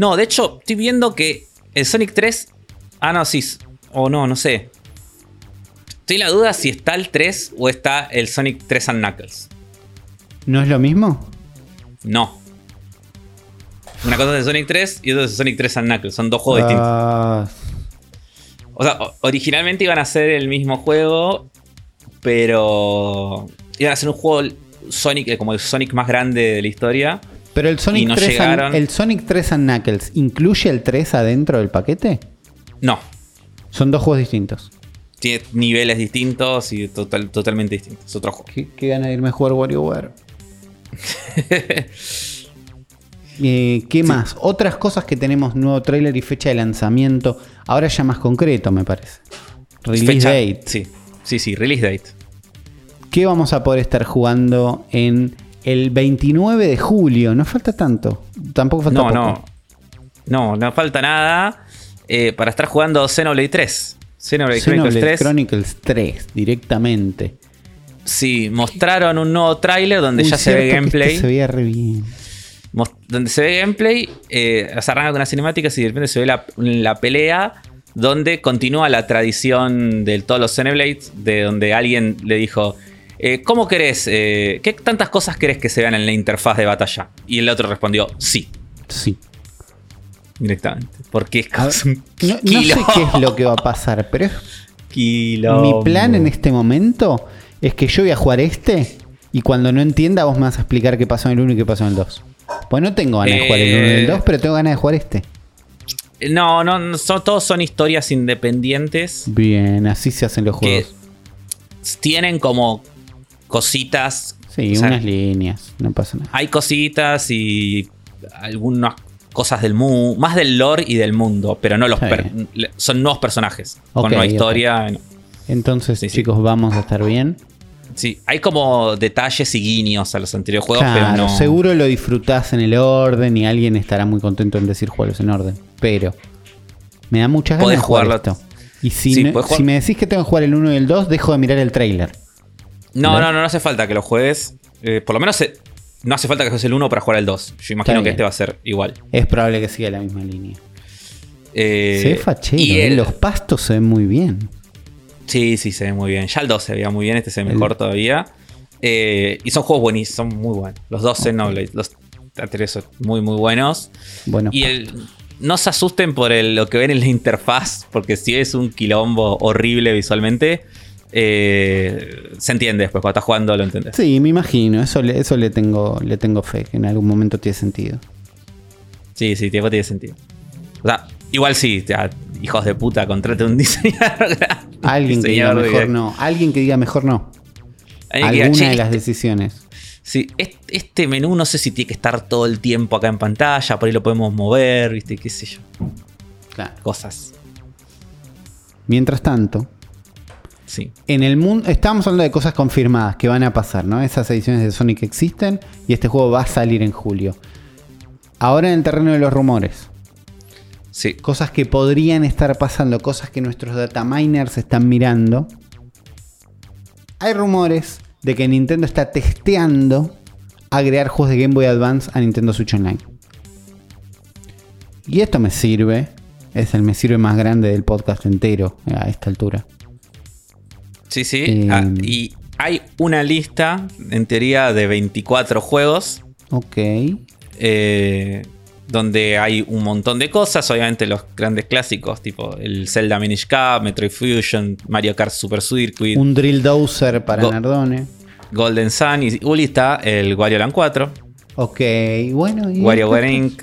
No, de hecho, estoy viendo que el Sonic 3. Ah, no, sí. O no, no sé. Estoy en la duda si está el 3 o está el Sonic 3 and Knuckles. ¿No es lo mismo? No. Una cosa es el Sonic 3 y otra es el Sonic 3 and Knuckles. Son dos juegos distintos. Ah, O sea, originalmente iban a ser el mismo juego, pero iban a ser un juego Sonic, eh, como el Sonic más grande de la historia. Pero el Sonic, no 3 and, el Sonic 3 and Knuckles, ¿incluye el 3 adentro del paquete? No, Son dos juegos distintos. tiene niveles distintos y total, totalmente distintos. Es otro juego. Qué, qué gana de irme a jugar WarioWare. Eh, ¿Qué más? Otras cosas que tenemos nuevo trailer y fecha de lanzamiento. Ahora ya más concreto, me parece. Release Fecha- date. Sí, sí, sí, release date. ¿Qué vamos a poder estar jugando en el 29 de julio? No falta tanto. Tampoco falta No, poco. no. No, no falta nada eh, para estar jugando Xenoblade 3. Xenoblade, Xenoblade Chronicles 3. Chronicles 3, directamente. Sí, mostraron un nuevo tráiler donde Uy, ya se ve que gameplay. este se veía re bien. Donde se ve gameplay, eh, se arranca con las cinemáticas y de repente se ve la, la pelea donde continúa la tradición de todos los Xenoblades, de donde alguien le dijo, eh, ¿cómo querés? eh, ¿Qué tantas cosas querés que se vean en la interfaz de batalla? Y el otro respondió, sí, Sí. directamente. Porque es ver, un no, no sé qué es lo que va a pasar, pero es quilombo. Mi plan en este momento es que yo voy a jugar este y cuando no entienda vos me vas a explicar qué pasó en el 1 y qué pasó en el 2. Pues no tengo ganas de jugar el 1 y el Eh. 2, pero tengo ganas de jugar este. No, no, no, son, todos son historias independientes. Bien, así se hacen los que juegos. tienen como cositas. Sí, o sea, unas líneas, no pasa nada. Hay cositas y algunas cosas del mundo, más del lore y del mundo, pero no los son nuevos personajes con nueva historia. Entonces, Sí, sí. chicos, vamos a estar bien. Sí, hay como detalles y guiños a los anteriores juegos, Claro, pero no. seguro lo disfrutás en el orden y alguien estará muy contento en decir juegos en orden. Pero me da muchas ganas de jugar jugarlo- esto. Y si, Sí, jugar- si me decís que tengo que jugar el 1 y el 2, dejo de mirar el trailer. No, no, no, no hace falta que lo juegues. Eh, por lo menos eh, no hace falta que juegues el 1 para jugar el 2. Yo imagino que este va a ser igual. Es probable que siga la misma línea. Eh, se ve fachero, y el- los pastos se ven muy bien. Sí, sí, se ve muy bien. Ya el 2 se veía muy bien, este se ve El- mejor todavía. Eh, y son juegos buenísimos, son muy buenos. Los dos Xenoblade, los anteriores son muy, muy buenos. Bueno, Y el, no se asusten por el- lo que ven en la interfaz, porque si es un quilombo horrible visualmente, eh, se entiende después. Cuando estás jugando lo entendés. sí, me imagino. Eso, le, eso le tengo, le tengo fe, que en algún momento tiene sentido. Sí, sí, tiene, tiene sentido. O sea, igual sí, ya, hijos de puta, contrate un diseñador. Alguien que diga mejor no. Alguien que diga mejor no. Diga, Alguna "Che, de las este- decisiones. Sí, est- este menú no sé si tiene que estar todo el tiempo acá en pantalla, por ahí lo podemos mover, viste, qué sé yo, Claro. cosas. Mientras tanto, Sí. en el mundo. Estamos hablando de cosas confirmadas que van a pasar, ¿no? Esas ediciones de Sonic existen y este juego va a salir en julio. Ahora en el terreno de los rumores. Sí. Cosas que podrían estar pasando, cosas que nuestros dataminers están mirando. Hay rumores de que Nintendo está testeando agregar juegos de Game Boy Advance a Nintendo Switch Online. Y esto me sirve, es el me sirve más grande del podcast entero a esta altura. Sí, sí. Eh, Ah, y hay una lista, en teoría, de 24 juegos. Ok. eh, donde hay un montón de cosas. Obviamente los grandes clásicos, tipo el Zelda Minish Cap, Metroid Fusion, Mario Kart Super Circuit, Un drill dozer para Go- Nardone. Golden Sun y Uli está el Wario Land 4, Ok, bueno. y WarioWare Inc.,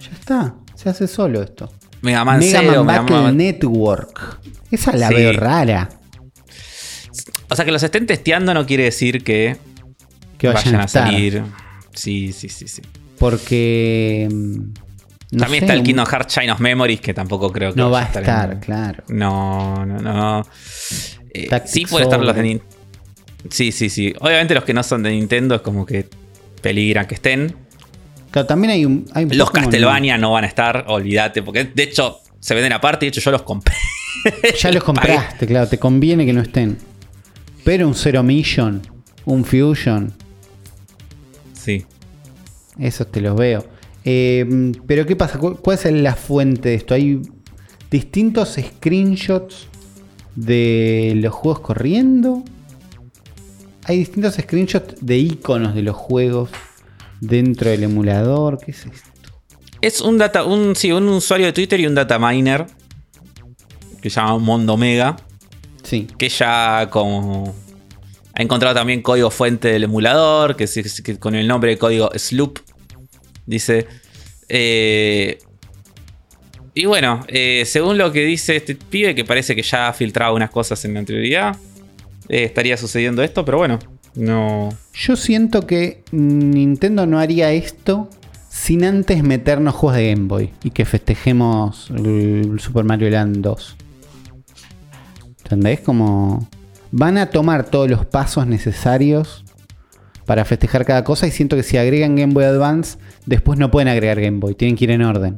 Ya está. Se hace solo esto. Mega Man Mega 0, Man Mega Battle Man- Network. Esa la Sí. veo rara. O sea, que los estén testeando no quiere decir que, Que vayan, vayan a salir. Sí, sí, sí, sí. Porque. mm, no También sé, está el Kingdom Hearts Chain of Memories, que tampoco creo que No va a estar, en- claro. No, no, no. Eh, sí puede estar los de. Nintendo. Sí, sí, sí. Obviamente los que no son de Nintendo es como que peligran que estén. Claro, también hay un. Hay un Los Castlevania no van a estar, olvídate, porque de hecho se venden aparte y de hecho yo los compré. Ya los compraste, claro, te conviene que no estén. Pero un Zero Mission, un Fusion, Sí. esos te los veo. Eh, pero ¿qué pasa? ¿Cu- ¿Cuál es la fuente de esto? Hay distintos screenshots de los juegos corriendo. Hay distintos screenshots de iconos de los juegos dentro del emulador. ¿Qué es esto? Es un data, un, sí, un usuario de Twitter y un data miner que se llama Mondo Mega. Sí. que ya como ha encontrado también código fuente del emulador, que, es- que con el nombre de código Sloop, dice. eh, y bueno, eh, según lo que dice este pibe, que parece que ya ha filtrado unas cosas en la anterioridad, eh, estaría sucediendo esto, pero bueno, no. Yo siento que Nintendo no haría esto sin antes meternos juegos de Game Boy y que festejemos el Super Mario Land 2. ¿Entendés? Como van a tomar todos los pasos necesarios para festejar cada cosa y siento que si agregan Game Boy Advance, después no pueden agregar Game Boy, tienen que ir en orden.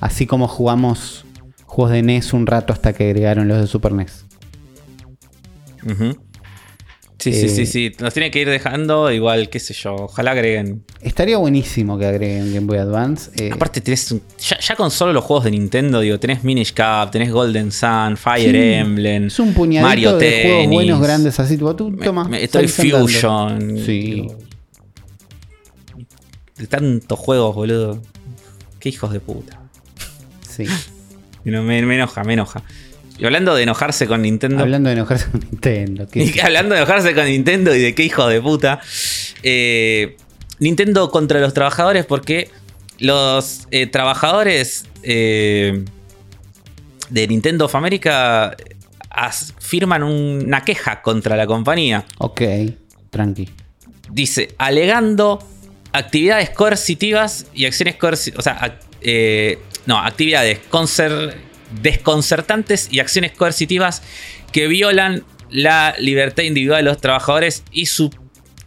Así como jugamos juegos de NES un rato hasta que agregaron los de Super NES. Sí, Eh, sí, sí. Nos tienen que ir dejando igual, qué sé yo. Ojalá agreguen. Estaría buenísimo que agreguen Game Boy Advance. eh, Aparte, tenés ya, ya con solo los juegos de Nintendo, digo, tenés Minish Cap, tenés Golden Sun, Fire Sí, Emblem, Es un puñadito Mario de juegos buenos, grandes, así. Tipo, tú, toma. me- andando. Fusion. Sí. de tantos juegos, boludo. Qué hijos de puta. Sí. Me enoja, me enoja. Y hablando de enojarse con Nintendo. Hablando de enojarse con Nintendo. Y hablando de enojarse con Nintendo y de qué hijos de puta. eh, Nintendo contra los trabajadores porque los eh, trabajadores eh, de Nintendo of America as- firman una queja contra la compañía. ok, tranqui. Dice, alegando actividades coercitivas y acciones coercitivas. O sea, no, actividades concer- desconcertantes y acciones coercitivas que violan la libertad individual de los trabajadores y su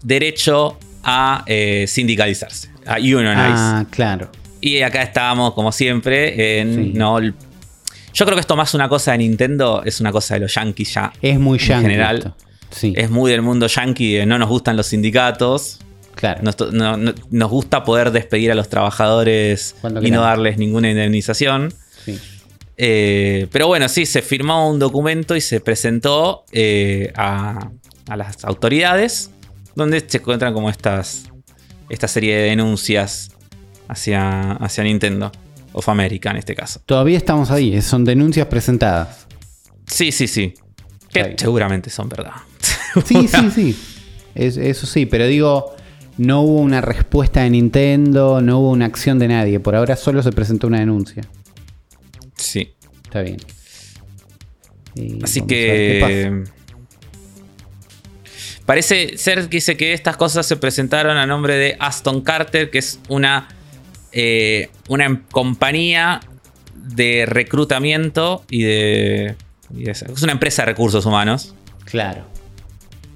derecho a eh, sindicalizarse, a unionize. Ah, claro. Y acá estábamos, como siempre, en. Sí. No, yo creo que esto más una cosa de Nintendo, es una cosa de los yankees ya. Es muy En yankee. general, esto. Sí, Es muy del mundo yankee, no nos gustan los sindicatos. claro. Nos, no- no- nos gusta poder despedir a los trabajadores y no darles ninguna indemnización. Sí. Eh, pero bueno, sí, se firmó un documento y se presentó eh, a, a las autoridades, donde se encuentran como estas, esta serie de denuncias hacia, hacia Nintendo, of America en este caso. Todavía estamos ahí, eh, son denuncias presentadas. Sí, sí, sí. Que seguramente son verdad. Sí, sí, sí. Es- eso sí, pero digo, no hubo una respuesta de Nintendo, no hubo una acción de nadie. Por ahora solo se presentó una denuncia. Sí. Está bien. Y Así que. Parece ser que dice que estas cosas se presentaron a nombre de Aston Carter, que es una, eh, una em- compañía de reclutamiento y de, y de- Es una empresa de recursos humanos Claro.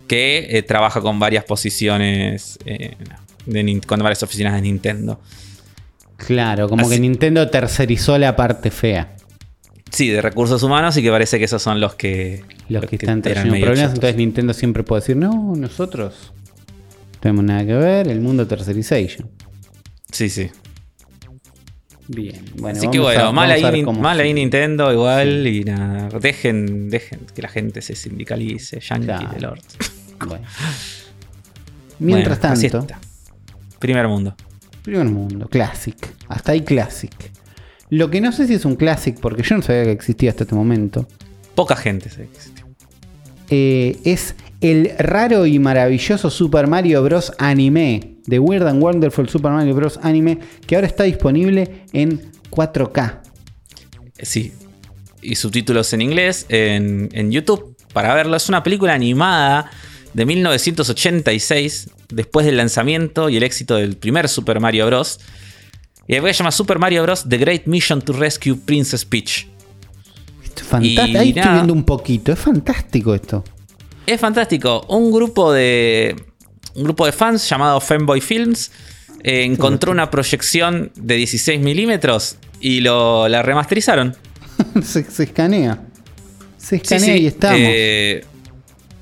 que eh, trabaja con varias posiciones, eh, de con varias oficinas de Nintendo. Claro, como Así- que Nintendo tercerizó la parte fea. Sí, de recursos humanos y que parece que esos son los que. Los que están eran trayendo medio problemas, chotos. entonces Nintendo siempre puede decir, no, nosotros no tenemos nada que ver, el mundo tercerization. Sí, sí. Bien, bueno. Así que vamos bueno, a- mal, vamos a ahí, ver Nin- cómo mal ahí sigue. Nintendo igual y nada. Dejen, dejen que la gente se sindicalice, Yankee Claro. del orto. Bueno. Mientras Bueno, así tanto, está. Primer mundo. Primer mundo, Classic. Hasta ahí Classic. Lo que no sé si es un Classic, porque yo no sabía que existía hasta este momento, Poca gente se existe. eh, es el raro y maravilloso Super Mario Bros. Anime. The Weird and Wonderful Super Mario Bros. Anime, que ahora está disponible en 4K. Eh, Sí. Y subtítulos en inglés en, en YouTube para verlo. Es una película animada de 1986, después del lanzamiento y el éxito del primer Super Mario Bros. Y se llama Super Mario Bros. The Great Mission to Rescue Princess Peach. Esto es fantástico. Ahí estoy viendo un poquito. Es fantástico esto. Es fantástico. Un grupo de. Un grupo de fans llamado Fanboy Films eh, encontró una proyección de 16 milímetros y lo, la remasterizaron. se, se escanea. Se Sí, escanea sí, y estamos. eh,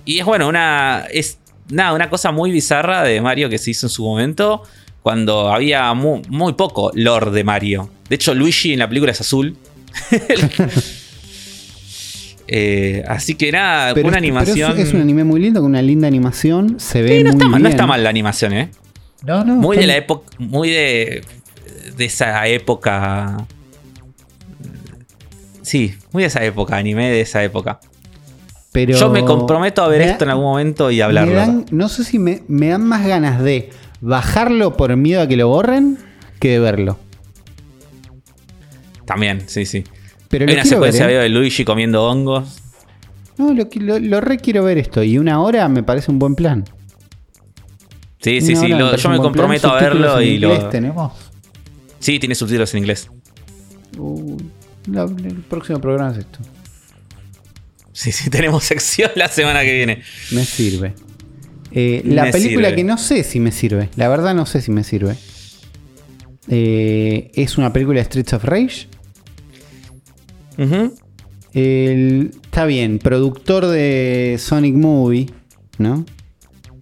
y es bueno, una. Es nada, una cosa muy bizarra de Mario que se hizo en su momento. Cuando había mu- muy, poco lore de Mario. De hecho, Luigi en la película es azul. Eh, así que nada, Pero una es- pero animación. es, es un anime muy lindo, con una linda animación. Se ve Sí, no, muy está mal, no está mal la animación, ¿eh? No, no, Muy de la época. Muy de. De esa época. Sí, muy de esa época, anime de esa época. Pero Yo me comprometo a ver esto en algún momento y hablarlo. dan- no sé si me, me dan más ganas de bajarlo por miedo a que lo borren que de verlo. También, sí, sí. Pero Hay una quiero ver, secuencia ¿eh? de Luigi comiendo hongos. No, lo, lo, lo re quiero ver esto. Y una hora me parece un buen plan. Sí, sí, Una sí. yo me plan. comprometo a verlo en y inglés lo. tenemos? Sí, tiene subtítulos en inglés. Uh, la- el próximo programa es esto. Sí, sí, tenemos sección la semana que viene. Me sirve. Eh, la Me película sirve. que no sé si me sirve. La verdad no sé si me sirve. Eh, es una película de Streets of Rage. El- está bien, productor de Sonic Movie, ¿no?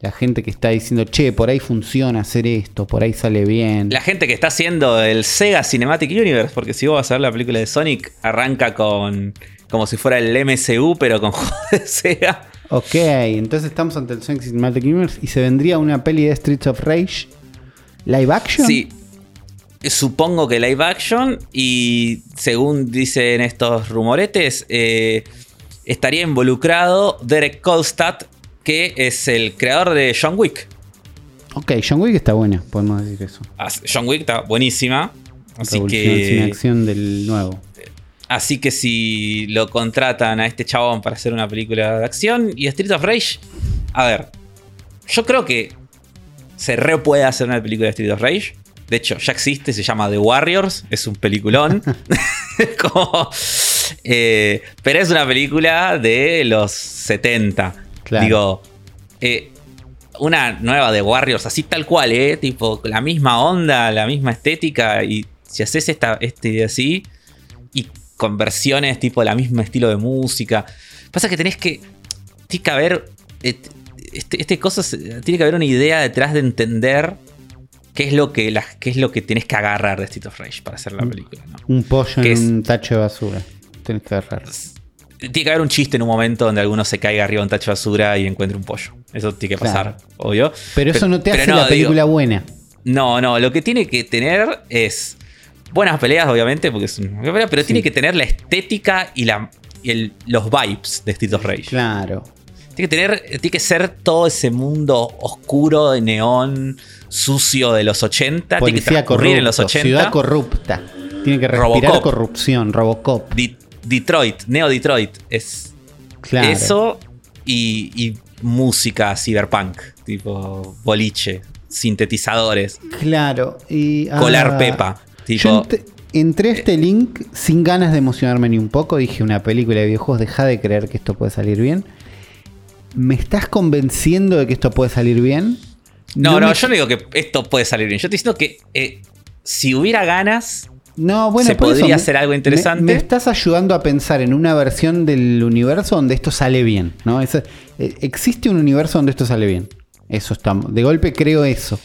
La gente que está diciendo, che, por ahí funciona hacer esto, por ahí sale bien. La gente que está haciendo el Sega Cinematic Universe, porque si vos vas a ver la película de Sonic, arranca con. como si fuera el MCU, pero con juegos de Sega. Ok, entonces estamos ante el Sonic Cinematic Universe y se vendría una peli de Streets of Rage live action. Sí. Supongo que live action y según dicen estos rumoretes, eh, estaría involucrado Derek Kolstad, que es el creador de John Wick. Ok, John Wick está buena, podemos decir eso. John Wick está buenísima. Así Revolución sin que, acción del nuevo. así que si lo contratan a este chabón para hacer una película de acción y Street of Rage, a ver, yo creo que se re puede hacer una película de Street of Rage. De hecho, ya existe, se llama The Warriors, es un peliculón. Como, eh, pero es una película de los 70. Claro. Digo, eh, una nueva de Warriors, así tal cual, ¿eh? Tipo, la misma onda, la misma estética. Y si haces esta, este así, y con versiones tipo la misma estilo de música. Pasa que tenés que. Tiene que haber. eh, Este, este cosa tiene que haber una idea detrás de entender qué es lo que, las- qué es lo que tenés que agarrar de Street of Rage para hacer la película, ¿no? Un pollo ¿Qué en es? un tacho de basura. Tenés que agarrar. Tiene que haber un chiste en un momento donde alguno se caiga arriba de un tacho de basura y encuentre un pollo. Eso tiene que pasar, Claro. obvio. Pero eso no te hace no, la película digo, buena. No, no, lo que tiene que tener es buenas peleas, obviamente, porque es una pelea, pero tiene que tener la estética y, la, y el- los vibes de Street of Rage. Claro. Tiene que tener, tiene que ser todo ese mundo oscuro de neón, sucio de los 80. tiene que corrupta. en los 80. Ciudad corrupta. Tiene que respirar Robocop. corrupción. Robocop. Di- Detroit, Neo Detroit. Es Claro. eso y, y música cyberpunk, tipo boliche, sintetizadores, Claro. Y, ah, colar pepa. Tipo, Yo ent- entré a este link sin ganas de emocionarme ni un poco. Dije, una película de videojuegos, deja de creer que esto puede salir bien. ¿Me estás convenciendo de que esto puede salir bien? no, no, me- yo no digo que esto puede salir bien. Yo estoy diciendo que eh, si hubiera ganas, No, bueno, se eso podría hacer algo interesante. Me, estás ayudando a pensar en una versión del universo donde esto sale bien, ¿no? Es- eh, existe un universo donde esto sale bien. Eso está. De golpe creo eso.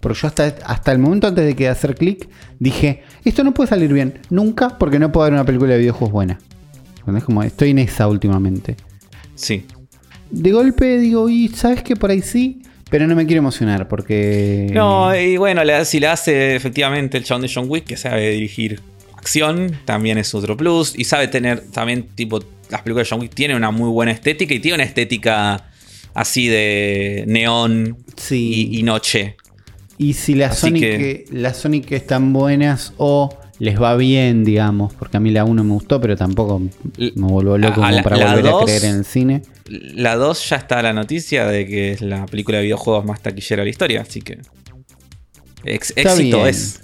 Porque yo hasta, hasta el momento antes de que hacer clic dije, esto no puede salir bien nunca porque no puedo ver una película de videojuegos buena. ¿Entendés? Como estoy en esa últimamente. Sí. De golpe digo, y sabes que por ahí sí, pero no me quiero emocionar porque... No, y bueno, si le hace efectivamente el chabón de John Wick, que sabe dirigir acción, también es otro plus. Y sabe tener también, tipo, las películas de John Wick tienen una muy buena estética y tiene una estética así de neón Sí. y, y noche. Y si las Así Sonic, que- Sonic están buenas o les va bien, digamos, porque a mí la 1 me gustó, pero tampoco me vuelvo loco como la- para la volver dos- a creer en el cine. La 2 ya está la noticia de que es la película de videojuegos más taquillera de la historia, así que. ex- Está éxito bien. es.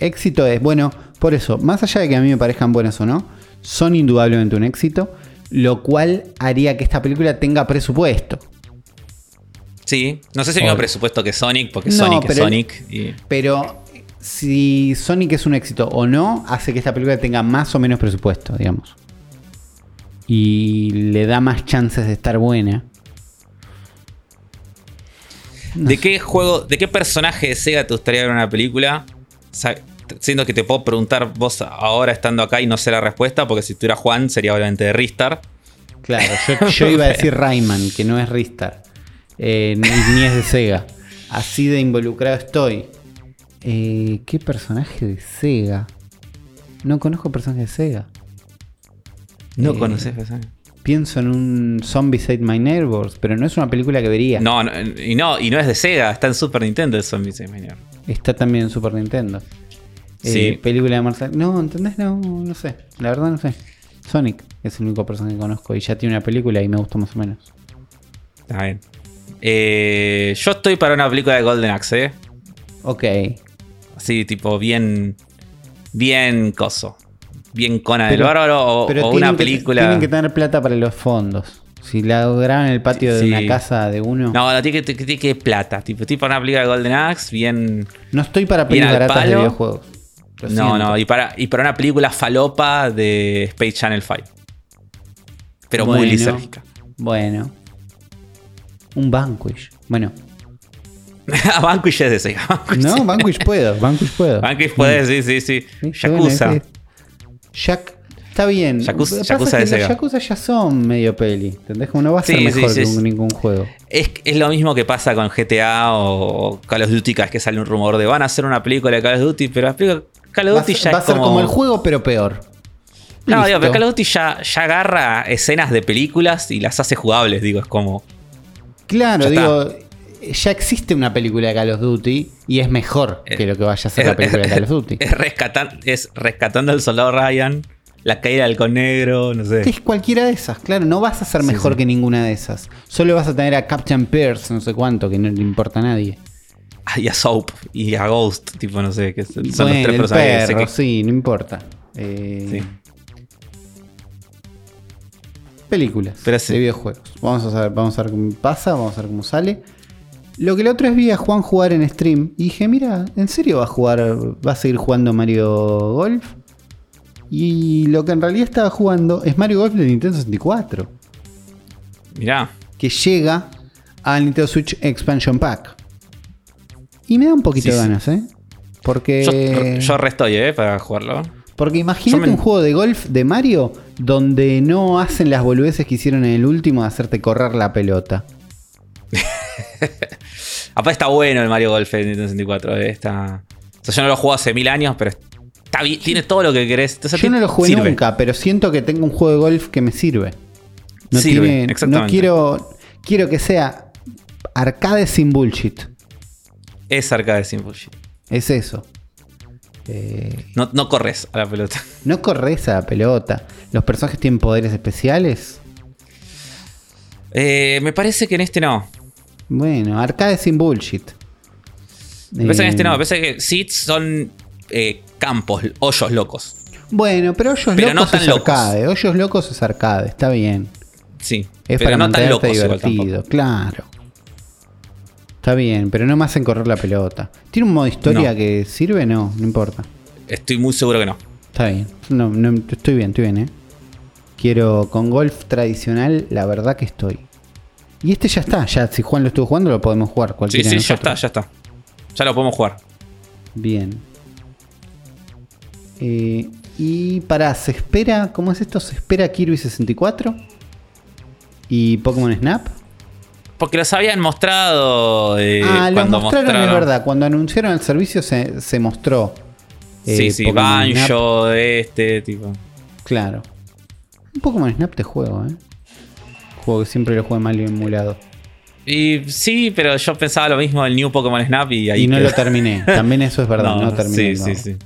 Éxito es, bueno, por eso, más allá de que a mí me parezcan buenas o no, son indudablemente un éxito, lo cual haría que esta película tenga presupuesto. Sí, no sé si el mismo Obvio. presupuesto que Sonic, porque No, Sonic es Sonic. y- Pero si Sonic es un éxito o no, hace que esta película tenga más o menos presupuesto, digamos. Y le da más chances de estar buena. No ¿De sé. qué juego, de qué personaje de Sega te gustaría ver una película? Siendo que te puedo preguntar vos ahora estando acá y no sé la respuesta, porque si estuviera Juan sería obviamente de Ristar. Claro, yo, yo iba a decir Rayman, que no es Ristar. Eh, ni, ni es de Sega. Así de involucrado estoy. Eh, ¿Qué personaje de Sega? No conozco personajes de Sega. No Eh, conoces. Pienso en un Zombie Side My Neighbors, pero no es una película que vería. No, no, y no, y no es de Sega, está en Super Nintendo el Zombie Señor. Está también en Super Nintendo. Eh, Sí. película de Marcel. No, ¿entendés? No, no sé. La verdad no sé. Sonic es el único personaje que conozco y ya tiene una película y me gustó más o menos. Está bien. Eh, yo estoy para una película de Golden Axe, ¿eh? Ok. Así, tipo, bien. Bien coso. Bien Conan Pero- el Bárbaro o, Pero o tienen una que- película. tienen que tener plata para los fondos. Si la graban en el patio de una casa de uno. No, No, no, tiene que, tiene que plata. Tipo, tipo una película de Golden Axe, bien. estoy para al baratas de videojuegos. Lo no, siento. no, y para, y para una película falopa de Space Channel 5. Pero muy lisérgica. Bueno. Un Vanquish. Bueno. Vanquish es. Vanquish No. Vanquish puedo. Vanquish puedo. Vanquish puede, sí, sí, sí. Sí, Yakuza. Yac- Está bien. Yakuza- Pasa Yakuza que de los. Yakuza ya son medio peli. ¿Entendés? Como no va a ser Sí, mejor sí, que sí. ningún juego. Es, es lo mismo que pasa con GTA o Call of Duty, cada vez que sale un rumor de van a hacer una película de Call of Duty, pero la película- Call of Va a Duty ser, ya va a es ser como... el juego, pero peor. No, digo, Listo. pero Call of Duty ya, ya agarra escenas de películas y las hace jugables, digo, es como... Claro, digo, ya existe una película de Call of Duty y es mejor que lo que vaya a ser la película de Call of Duty. Es, rescatan- es rescatando al soldado Ryan, la caída del halcón negro, no sé. Es cualquiera de esas, claro, no vas a ser mejor sí. que ninguna de esas. Solo vas a tener a Captain Pierce, no sé cuánto, que no le importa a nadie. Y a Soap y a Ghost, tipo, no sé, que son Bueno, los tres el personajes perro, que- sí, no importa. Eh, Sí. Películas Pero de videojuegos. Vamos a ver, vamos a ver cómo pasa, vamos a ver cómo sale. Lo que la otra vez vi a Juan jugar en stream y dije, mira, ¿en serio va a jugar, va a seguir jugando Mario Golf? Y lo que en realidad estaba jugando es Mario Golf de Nintendo 64, Mirá, que llega al Nintendo Switch Expansion Pack. Y me da un poquito Sí, de ganas, ¿eh? Porque... yo, yo re estoy, ¿eh? Para jugarlo. Porque imagínate me- un juego de golf de Mario donde no hacen las boludeces que hicieron en el último de hacerte correr la pelota. Aparte está bueno el Mario Golf de Nintendo 64, ¿eh? Está... O sea, yo no lo juego hace mil años, pero está bien, tiene todo lo que querés. Entonces, Yo no lo jugué sirve. nunca, pero siento que tengo un juego de golf que me sirve. No Sirve, tiene- exactamente. No quiero, quiero que sea arcade sin bullshit. Es arcade sin bullshit. Es eso. Eh, No, no corres a la pelota. no corres a la pelota. Los personajes tienen poderes especiales. Eh, me parece que en este no. Bueno, arcade sin bullshit. Me parece que en este Eh, no. Me parece que seeds son eh, campos, hoyos locos. Bueno, pero Hoyos Pero Locos es locos. arcade. Hoyos Locos es arcade, está bien. Sí. Es pero para no tan locos divertido, claro. Está bien, pero no me hacen correr la pelota. ¿Tiene un modo historia No. que sirve? No, no importa. Estoy muy seguro que no. Está bien. No, no, estoy bien, estoy bien, ¿eh? Quiero con golf tradicional, la verdad que estoy. Y este ya está, ya si Juan lo estuvo jugando lo podemos jugar Sí, cualquiera sí, de ya está, ya está. Ya lo podemos jugar. Bien. Eh, y para, ¿se espera? ¿Cómo es esto? ¿Se espera Kirby 64? ¿Y Pokémon Snap? Porque los habían mostrado. eh, ah, lo cuando mostraron, es verdad. Cuando anunciaron el servicio se, se mostró. eh, Sí, sí, Pokémon. Banjo, este tipo. Claro. Un Pokémon Snap te juego, ¿eh? Juego que siempre lo juego mal y emulado. Y sí, pero yo pensaba lo mismo del New Pokémon Snap y ahí. y no quedó. lo terminé. También eso es verdad, no, terminé. Sí, sí, sí.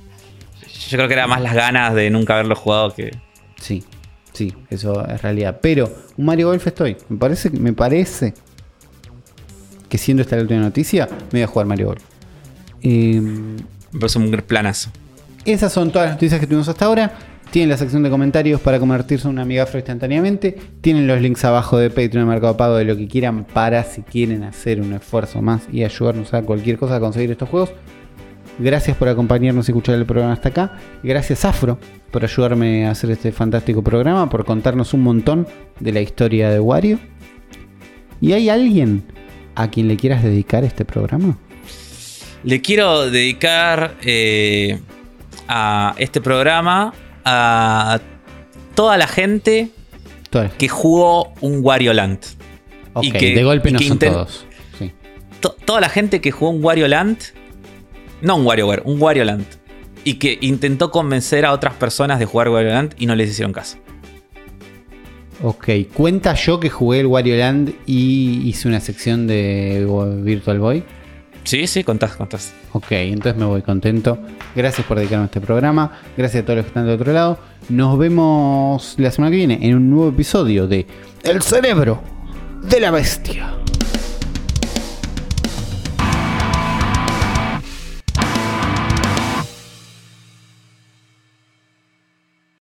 Yo creo que era más las ganas de nunca haberlo jugado que. Sí, sí, eso es realidad. Pero un Mario Golf estoy. Me parece, me parece que siendo esta la última noticia, me voy a jugar Mario Golf. Eh, Me parece un planazo. esas son todas las noticias que tuvimos hasta ahora. Tienen la sección de comentarios para convertirse en una amiga afro instantáneamente. Tienen los links abajo de Patreon, de Mercado Pago, de lo que quieran para si quieren hacer un esfuerzo más y ayudarnos a cualquier cosa a conseguir estos juegos. Gracias por acompañarnos y escuchar el programa hasta acá. Gracias Afro por ayudarme a hacer este fantástico programa, por contarnos un montón de la historia de Wario. ¿Y hay alguien a quien le quieras dedicar este programa? Le quiero dedicar eh, a este programa a toda la gente que jugó un Wario Land. Ok, y que- de golpe y no que son todos. Sí. To- toda la gente que jugó un Wario Land. No un WarioWare, un Wario Land. Y que intentó convencer a otras personas de jugar Wario Land y no les hicieron caso. Ok, cuenta yo que jugué el Wario Land y hice una sección de Virtual Boy. Sí, sí, contás, contás. Ok, entonces me voy contento. Gracias por dedicarme a este programa. Gracias a todos los que están del otro lado. Nos vemos la semana que viene en un nuevo episodio de El cerebro de la bestia.